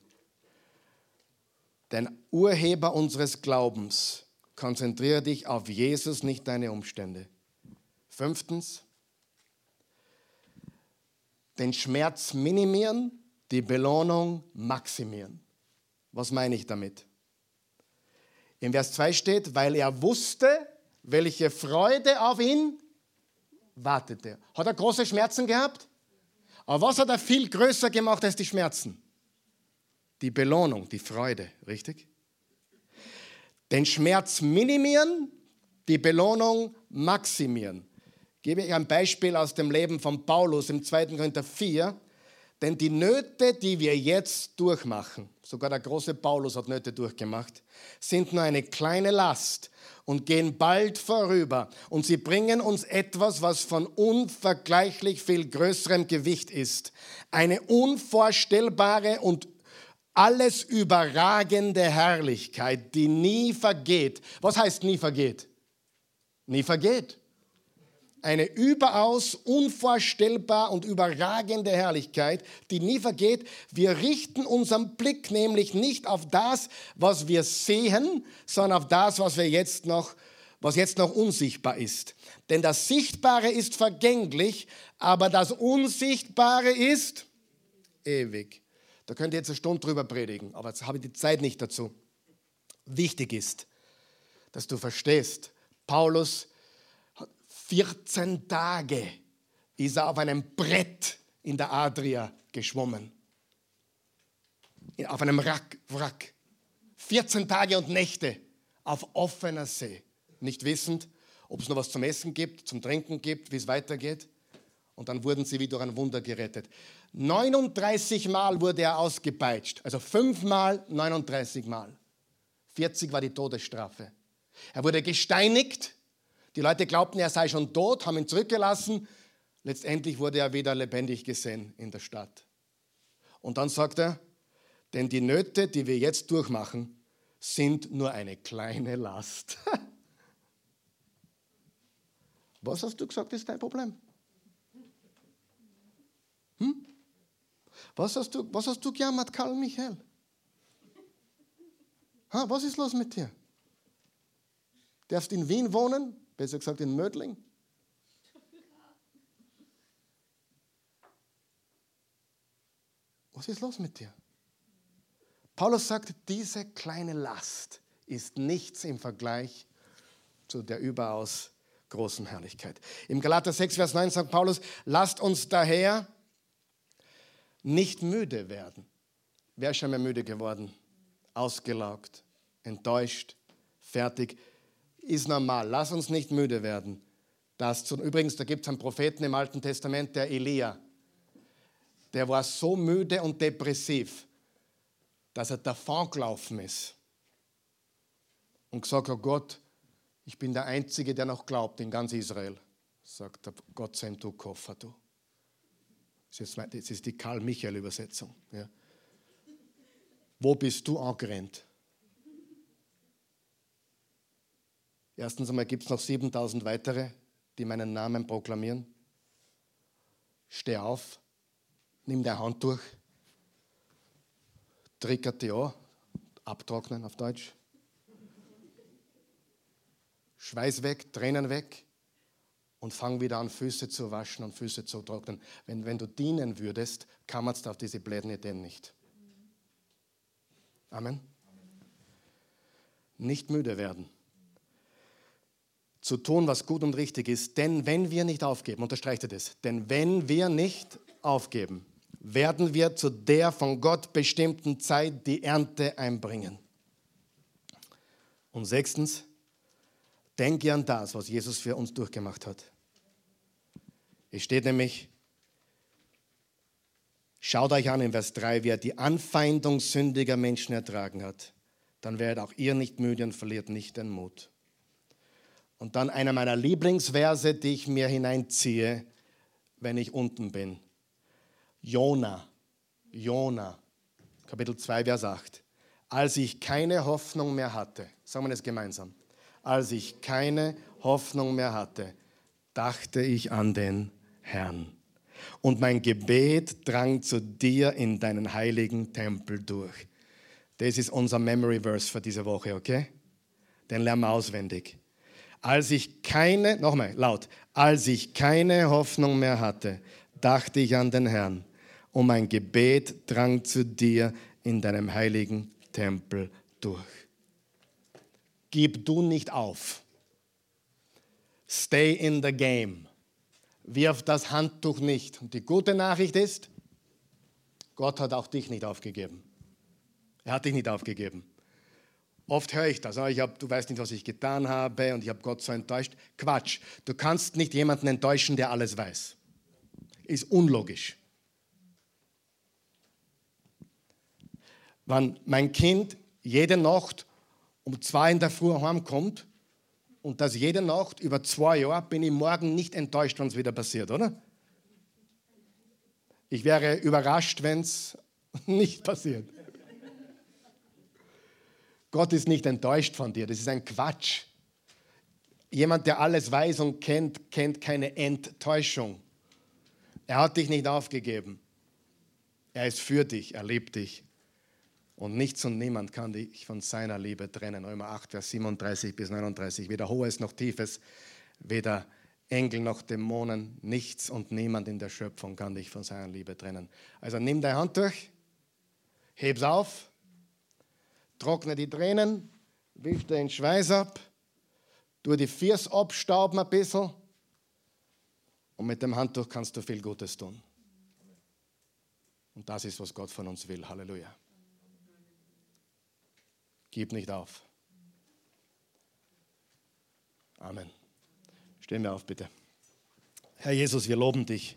Den Urheber unseres Glaubens. Konzentriere dich auf Jesus, nicht deine Umstände. Fünftens, den Schmerz minimieren, die Belohnung maximieren. Was meine ich damit? Im Vers 2 steht, weil er wusste, welche Freude auf ihn wartet er. Hat er große Schmerzen gehabt? Aber was hat er viel größer gemacht als die Schmerzen? Die Belohnung, die Freude, richtig? Den Schmerz minimieren, die Belohnung maximieren. Gebe ich ein Beispiel aus dem Leben von Paulus im 2. Korinther 4. Denn die Nöte, die wir jetzt durchmachen, sogar der große Paulus hat Nöte durchgemacht, sind nur eine kleine Last und gehen bald vorüber. Und sie bringen uns etwas, was von unvergleichlich viel größerem Gewicht ist. Eine unvorstellbare und alles überragende Herrlichkeit, die nie vergeht. Was heißt nie vergeht? Nie vergeht eine überaus unvorstellbar und überragende Herrlichkeit, die nie vergeht. Wir richten unseren Blick nämlich nicht auf das, was wir sehen, sondern auf das, was wir jetzt noch was jetzt noch unsichtbar ist. Denn das Sichtbare ist vergänglich, aber das Unsichtbare ist ewig. Da könnt ihr jetzt eine Stunde drüber predigen, aber jetzt habe ich die Zeit nicht dazu. Wichtig ist, dass du verstehst, Paulus 14 Tage ist er auf einem Brett in der Adria geschwommen. Auf einem Wrack. Wrack. 14 Tage und Nächte auf offener See. Nicht wissend, ob es noch was zum Essen gibt, zum Trinken gibt, wie es weitergeht. Und dann wurden sie wie durch ein Wunder gerettet. 39 Mal wurde er ausgepeitscht, also fünfmal 39 Mal. 40 war die Todesstrafe. Er wurde gesteinigt. Die Leute glaubten, er sei schon tot, haben ihn zurückgelassen. Letztendlich wurde er wieder lebendig gesehen in der Stadt. Und dann sagt er, denn die Nöte, die wir jetzt durchmachen, sind nur eine kleine Last. <laughs> Was hast du gesagt, ist dein Problem? Hm? Was hast du, was hast du gejammert, Karl Michael? Ha, was ist los mit dir? Darfst in Wien wohnen, besser gesagt in Mödling? Was ist los mit dir? Paulus sagt, diese kleine Last ist nichts im Vergleich zu der überaus großen Herrlichkeit. Im Galater 6, Vers 9 sagt Paulus, lasst uns daher nicht müde werden. Wer ist schon mal müde geworden? Ausgelaugt, enttäuscht, fertig. Ist normal. Lass uns nicht müde werden. Das zu, übrigens, da gibt es einen Propheten im Alten Testament, der Elia. Der war so müde und depressiv, dass er davon gelaufen ist und gesagt hat, Gott, ich bin der Einzige, der noch glaubt in ganz Israel. Sagt er, Gott sei du Koffer, du. Das ist die Karl-Michael-Übersetzung. Ja. Wo bist du angerannt? Erstens einmal gibt es noch 7000 weitere, die meinen Namen proklamieren. Steh auf, nimm dein Handtuch, trickert die an, abtrocknen auf Deutsch. Schweiß weg, Tränen weg und fang wieder an, Füße zu waschen und Füße zu trocknen. Wenn, wenn du dienen würdest, man es auf diese bläden Ideen nicht. Amen. Nicht müde werden. Zu tun, was gut und richtig ist. Denn wenn wir nicht aufgeben, unterstreicht er das, denn wenn wir nicht aufgeben, werden wir zu der von Gott bestimmten Zeit die Ernte einbringen. Und sechstens, Denke an das, was Jesus für uns durchgemacht hat. Es steht nämlich, schaut euch an in Vers 3, wie er die Anfeindung sündiger Menschen ertragen hat. Dann werdet auch ihr nicht müde und verliert nicht den Mut. Und dann einer meiner Lieblingsverse, die ich mir hineinziehe, wenn ich unten bin. Jona, Jona, Kapitel 2, Vers 8. Als ich keine Hoffnung mehr hatte, sagen wir das gemeinsam als ich keine Hoffnung mehr hatte, dachte ich an den Herrn. Und mein Gebet drang zu dir in deinen heiligen Tempel durch. Das ist unser Memory Verse für diese Woche, okay? Den lernen wir auswendig. Als ich keine, nochmal laut, als ich keine Hoffnung mehr hatte, dachte ich an den Herrn. Und mein Gebet drang zu dir in deinem heiligen Tempel durch gib du nicht auf. Stay in the game. Wirf das Handtuch nicht. Und die gute Nachricht ist, Gott hat auch dich nicht aufgegeben. Er hat dich nicht aufgegeben. Oft höre ich das, ah, ich hab, du weißt nicht, was ich getan habe und ich habe Gott so enttäuscht. Quatsch, du kannst nicht jemanden enttäuschen, der alles weiß. Ist unlogisch. Wenn mein Kind jede Nacht um zwei in der Früh heimkommt und das jede Nacht über zwei Jahre, bin ich morgen nicht enttäuscht, wenn es wieder passiert, oder? Ich wäre überrascht, wenn es <laughs> nicht passiert. Gott ist nicht enttäuscht von dir, das ist ein Quatsch. Jemand, der alles weiß und kennt, kennt keine Enttäuschung. Er hat dich nicht aufgegeben. Er ist für dich, er liebt dich. Und nichts und niemand kann dich von seiner Liebe trennen. Römer 8, Vers 37 bis 39. Weder Hohes noch Tiefes, weder Engel noch Dämonen, nichts und niemand in der Schöpfung kann dich von seiner Liebe trennen. Also nimm dein Handtuch, heb's auf, trockne die Tränen, wisch den Schweiß ab, tu die Fiers abstauben ein bisschen und mit dem Handtuch kannst du viel Gutes tun. Und das ist, was Gott von uns will. Halleluja. Gib nicht auf. Amen. Stehen wir auf, bitte. Herr Jesus, wir loben dich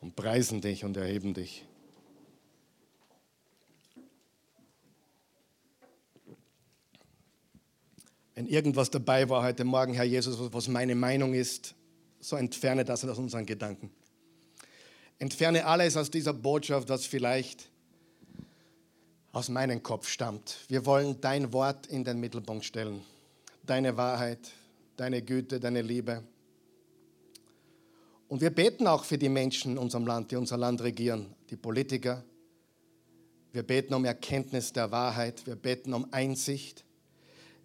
und preisen dich und erheben dich. Wenn irgendwas dabei war heute Morgen, Herr Jesus, was meine Meinung ist, so entferne das aus unseren Gedanken. Entferne alles aus dieser Botschaft, was vielleicht aus meinem Kopf stammt. Wir wollen dein Wort in den Mittelpunkt stellen. Deine Wahrheit, deine Güte, deine Liebe. Und wir beten auch für die Menschen in unserem Land, die unser Land regieren, die Politiker. Wir beten um Erkenntnis der Wahrheit. Wir beten um Einsicht.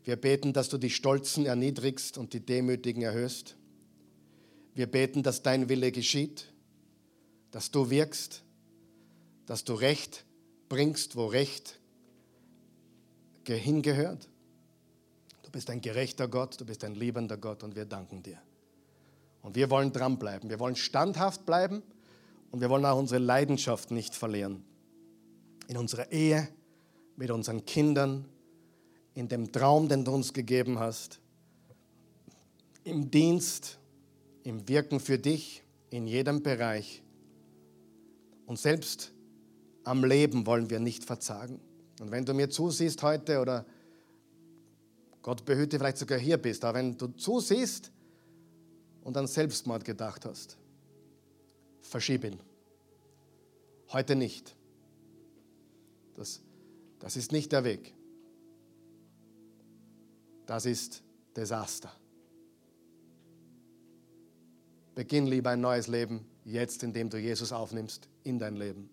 Wir beten, dass du die Stolzen erniedrigst und die Demütigen erhöhst. Wir beten, dass dein Wille geschieht, dass du wirkst, dass du Recht bringst, wo Recht hingehört. Du bist ein gerechter Gott, du bist ein liebender Gott und wir danken dir. Und wir wollen dranbleiben, wir wollen standhaft bleiben und wir wollen auch unsere Leidenschaft nicht verlieren. In unserer Ehe, mit unseren Kindern, in dem Traum, den du uns gegeben hast, im Dienst, im Wirken für dich, in jedem Bereich. Und selbst am Leben wollen wir nicht verzagen. Und wenn du mir zusiehst heute oder Gott behüte, vielleicht sogar hier bist, aber wenn du zusiehst und an Selbstmord gedacht hast, verschieb ihn. Heute nicht. Das, das ist nicht der Weg das ist Desaster. Beginn lieber ein neues Leben jetzt, indem du Jesus aufnimmst in dein Leben.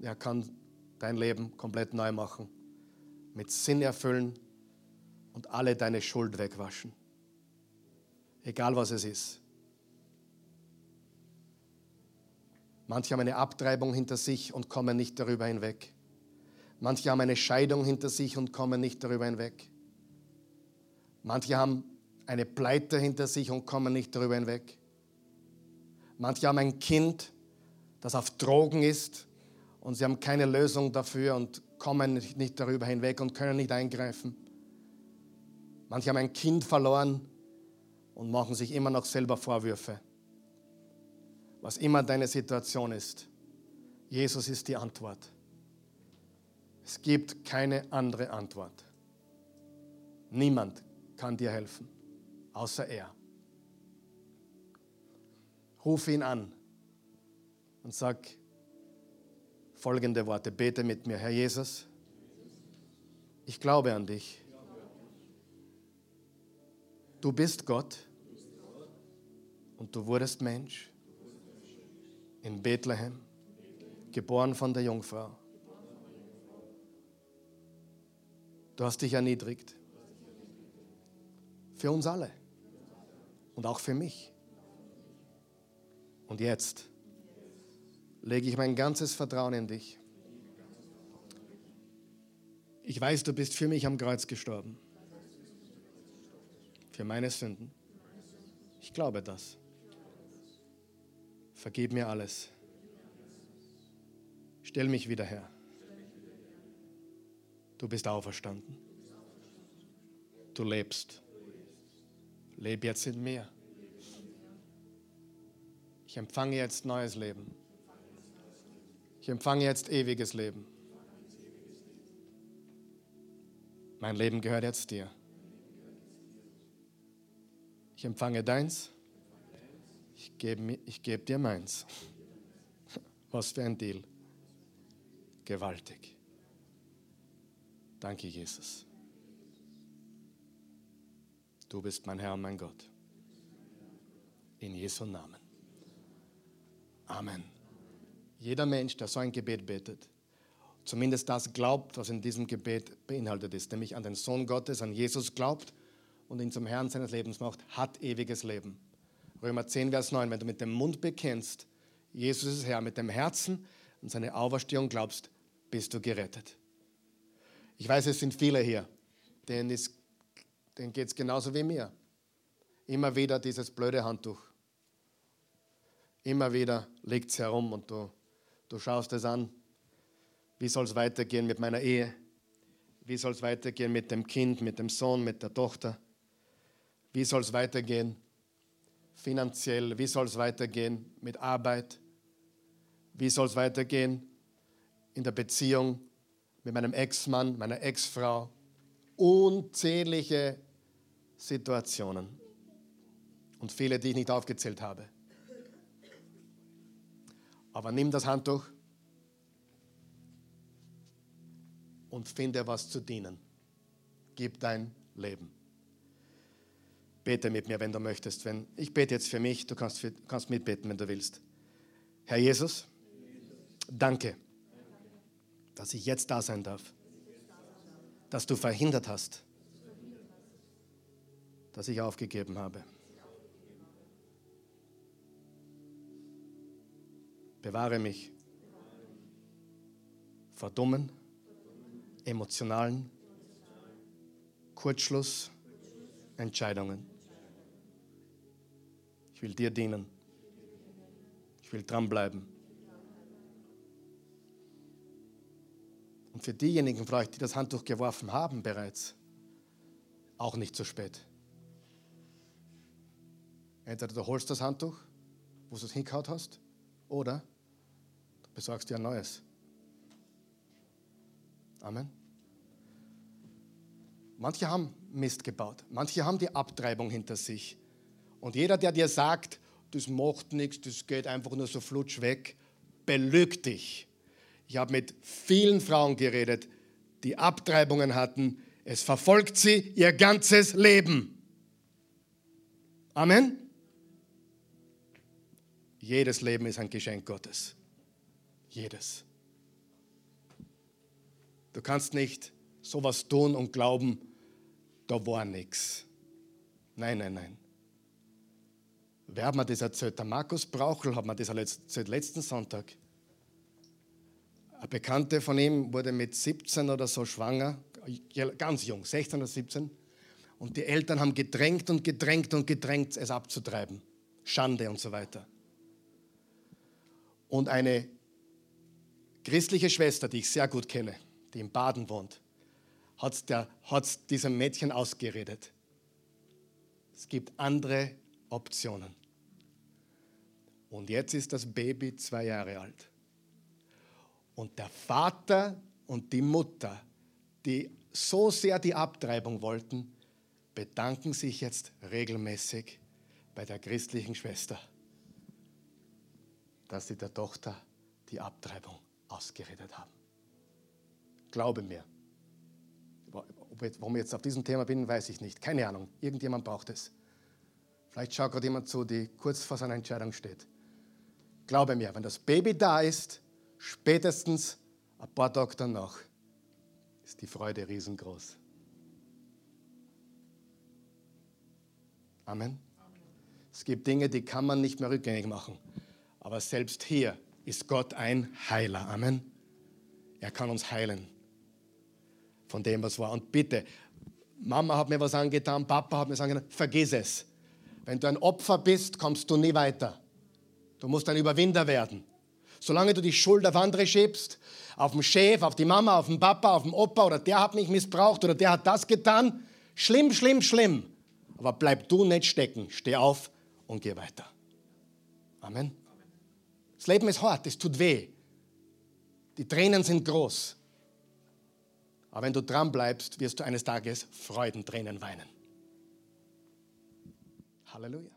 Er kann dein Leben komplett neu machen, mit Sinn erfüllen und alle deine Schuld wegwaschen. Egal was es ist. Manche haben eine Abtreibung hinter sich und kommen nicht darüber hinweg. Manche haben eine Scheidung hinter sich und kommen nicht darüber hinweg. Manche haben eine Pleite hinter sich und kommen nicht darüber hinweg. Manche haben ein Kind, das auf Drogen ist und sie haben keine Lösung dafür und kommen nicht darüber hinweg und können nicht eingreifen. Manche haben ein Kind verloren und machen sich immer noch selber Vorwürfe. Was immer deine Situation ist, Jesus ist die Antwort. Es gibt keine andere Antwort. Niemand kann dir helfen, außer er. Ruf ihn an und sag folgende Worte. Bete mit mir, Herr Jesus, ich glaube an dich. Du bist Gott und du wurdest Mensch in Bethlehem, geboren von der Jungfrau. Du hast dich erniedrigt für uns alle. Und auch für mich. Und jetzt lege ich mein ganzes Vertrauen in dich. Ich weiß, du bist für mich am Kreuz gestorben. Für meine Sünden. Ich glaube das. Vergib mir alles. Stell mich wieder her. Du bist auferstanden. Du lebst. Lebe jetzt in mir. Ich empfange jetzt neues Leben. Ich empfange jetzt ewiges Leben. Mein Leben gehört jetzt dir. Ich empfange deins. Ich gebe, gebe dir meins. <laughs> Was für ein Deal. Gewaltig. Danke, Jesus. Du bist mein Herr und mein Gott. In Jesu Namen. Amen. Jeder Mensch, der so ein Gebet betet, zumindest das glaubt, was in diesem Gebet beinhaltet ist, nämlich an den Sohn Gottes, an Jesus glaubt und ihn zum Herrn seines Lebens macht, hat ewiges Leben. Römer 10, Vers 9, wenn du mit dem Mund bekennst, Jesus ist Herr, mit dem Herzen und seine Auferstehung glaubst, bist du gerettet. Ich weiß, es sind viele hier, denen ist denen geht es genauso wie mir. Immer wieder dieses blöde Handtuch. Immer wieder liegt es herum und du, du schaust es an. Wie soll es weitergehen mit meiner Ehe? Wie soll es weitergehen mit dem Kind, mit dem Sohn, mit der Tochter? Wie soll es weitergehen? finanziell, wie soll es weitergehen mit Arbeit, wie soll es weitergehen in der Beziehung mit meinem Ex-Mann, meiner Ex-Frau. Unzählige Situationen und viele, die ich nicht aufgezählt habe. Aber nimm das Handtuch und finde was zu dienen. Gib dein Leben. Bete mit mir, wenn du möchtest. Wenn, ich bete jetzt für mich, du kannst, für, kannst mitbeten, wenn du willst. Herr Jesus, danke, dass ich jetzt da sein darf, dass du verhindert hast, dass ich aufgegeben habe. Bewahre mich vor dummen, emotionalen Kurzschlussentscheidungen. Ich will dir dienen. Ich will dranbleiben. Und für diejenigen von euch, die das Handtuch geworfen haben bereits, auch nicht zu spät. Entweder du holst das Handtuch, wo du es hingehaut hast, oder besorgst dir ein neues. Amen. Manche haben Mist gebaut, manche haben die Abtreibung hinter sich. Und jeder, der dir sagt, das macht nichts, das geht einfach nur so flutsch weg, belügt dich. Ich habe mit vielen Frauen geredet, die Abtreibungen hatten. Es verfolgt sie ihr ganzes Leben. Amen. Jedes Leben ist ein Geschenk Gottes. Jedes. Du kannst nicht sowas tun und glauben, da war nichts. Nein, nein, nein. Wer hat mir das erzählt? Der Markus Brauchel hat mir das erzählt letzten Sonntag. Eine Bekannte von ihm wurde mit 17 oder so schwanger, ganz jung, 16 oder 17. Und die Eltern haben gedrängt und gedrängt und gedrängt, es abzutreiben. Schande und so weiter. Und eine christliche Schwester, die ich sehr gut kenne, die in Baden wohnt, hat es diesem Mädchen ausgeredet. Es gibt andere Optionen. Und jetzt ist das Baby zwei Jahre alt. Und der Vater und die Mutter, die so sehr die Abtreibung wollten, bedanken sich jetzt regelmäßig bei der christlichen Schwester, dass sie der Tochter die Abtreibung ausgeredet haben. Glaube mir. Warum ich jetzt auf diesem Thema bin, weiß ich nicht. Keine Ahnung. Irgendjemand braucht es. Vielleicht schaut gerade jemand zu, die kurz vor seiner Entscheidung steht. Glaube mir, wenn das Baby da ist, spätestens ein paar Tage danach, ist die Freude riesengroß. Amen. Es gibt Dinge, die kann man nicht mehr rückgängig machen. Aber selbst hier ist Gott ein Heiler. Amen. Er kann uns heilen von dem, was war. Und bitte, Mama hat mir was angetan, Papa hat mir was angetan, vergiss es. Wenn du ein Opfer bist, kommst du nie weiter. Du musst ein Überwinder werden. Solange du die Schuld auf andere schiebst, auf den Chef, auf die Mama, auf den Papa, auf den Opa oder der hat mich missbraucht oder der hat das getan, schlimm, schlimm, schlimm. Aber bleib du nicht stecken. Steh auf und geh weiter. Amen. Das Leben ist hart, es tut weh. Die Tränen sind groß. Aber wenn du dran bleibst, wirst du eines Tages Freudentränen weinen. Halleluja.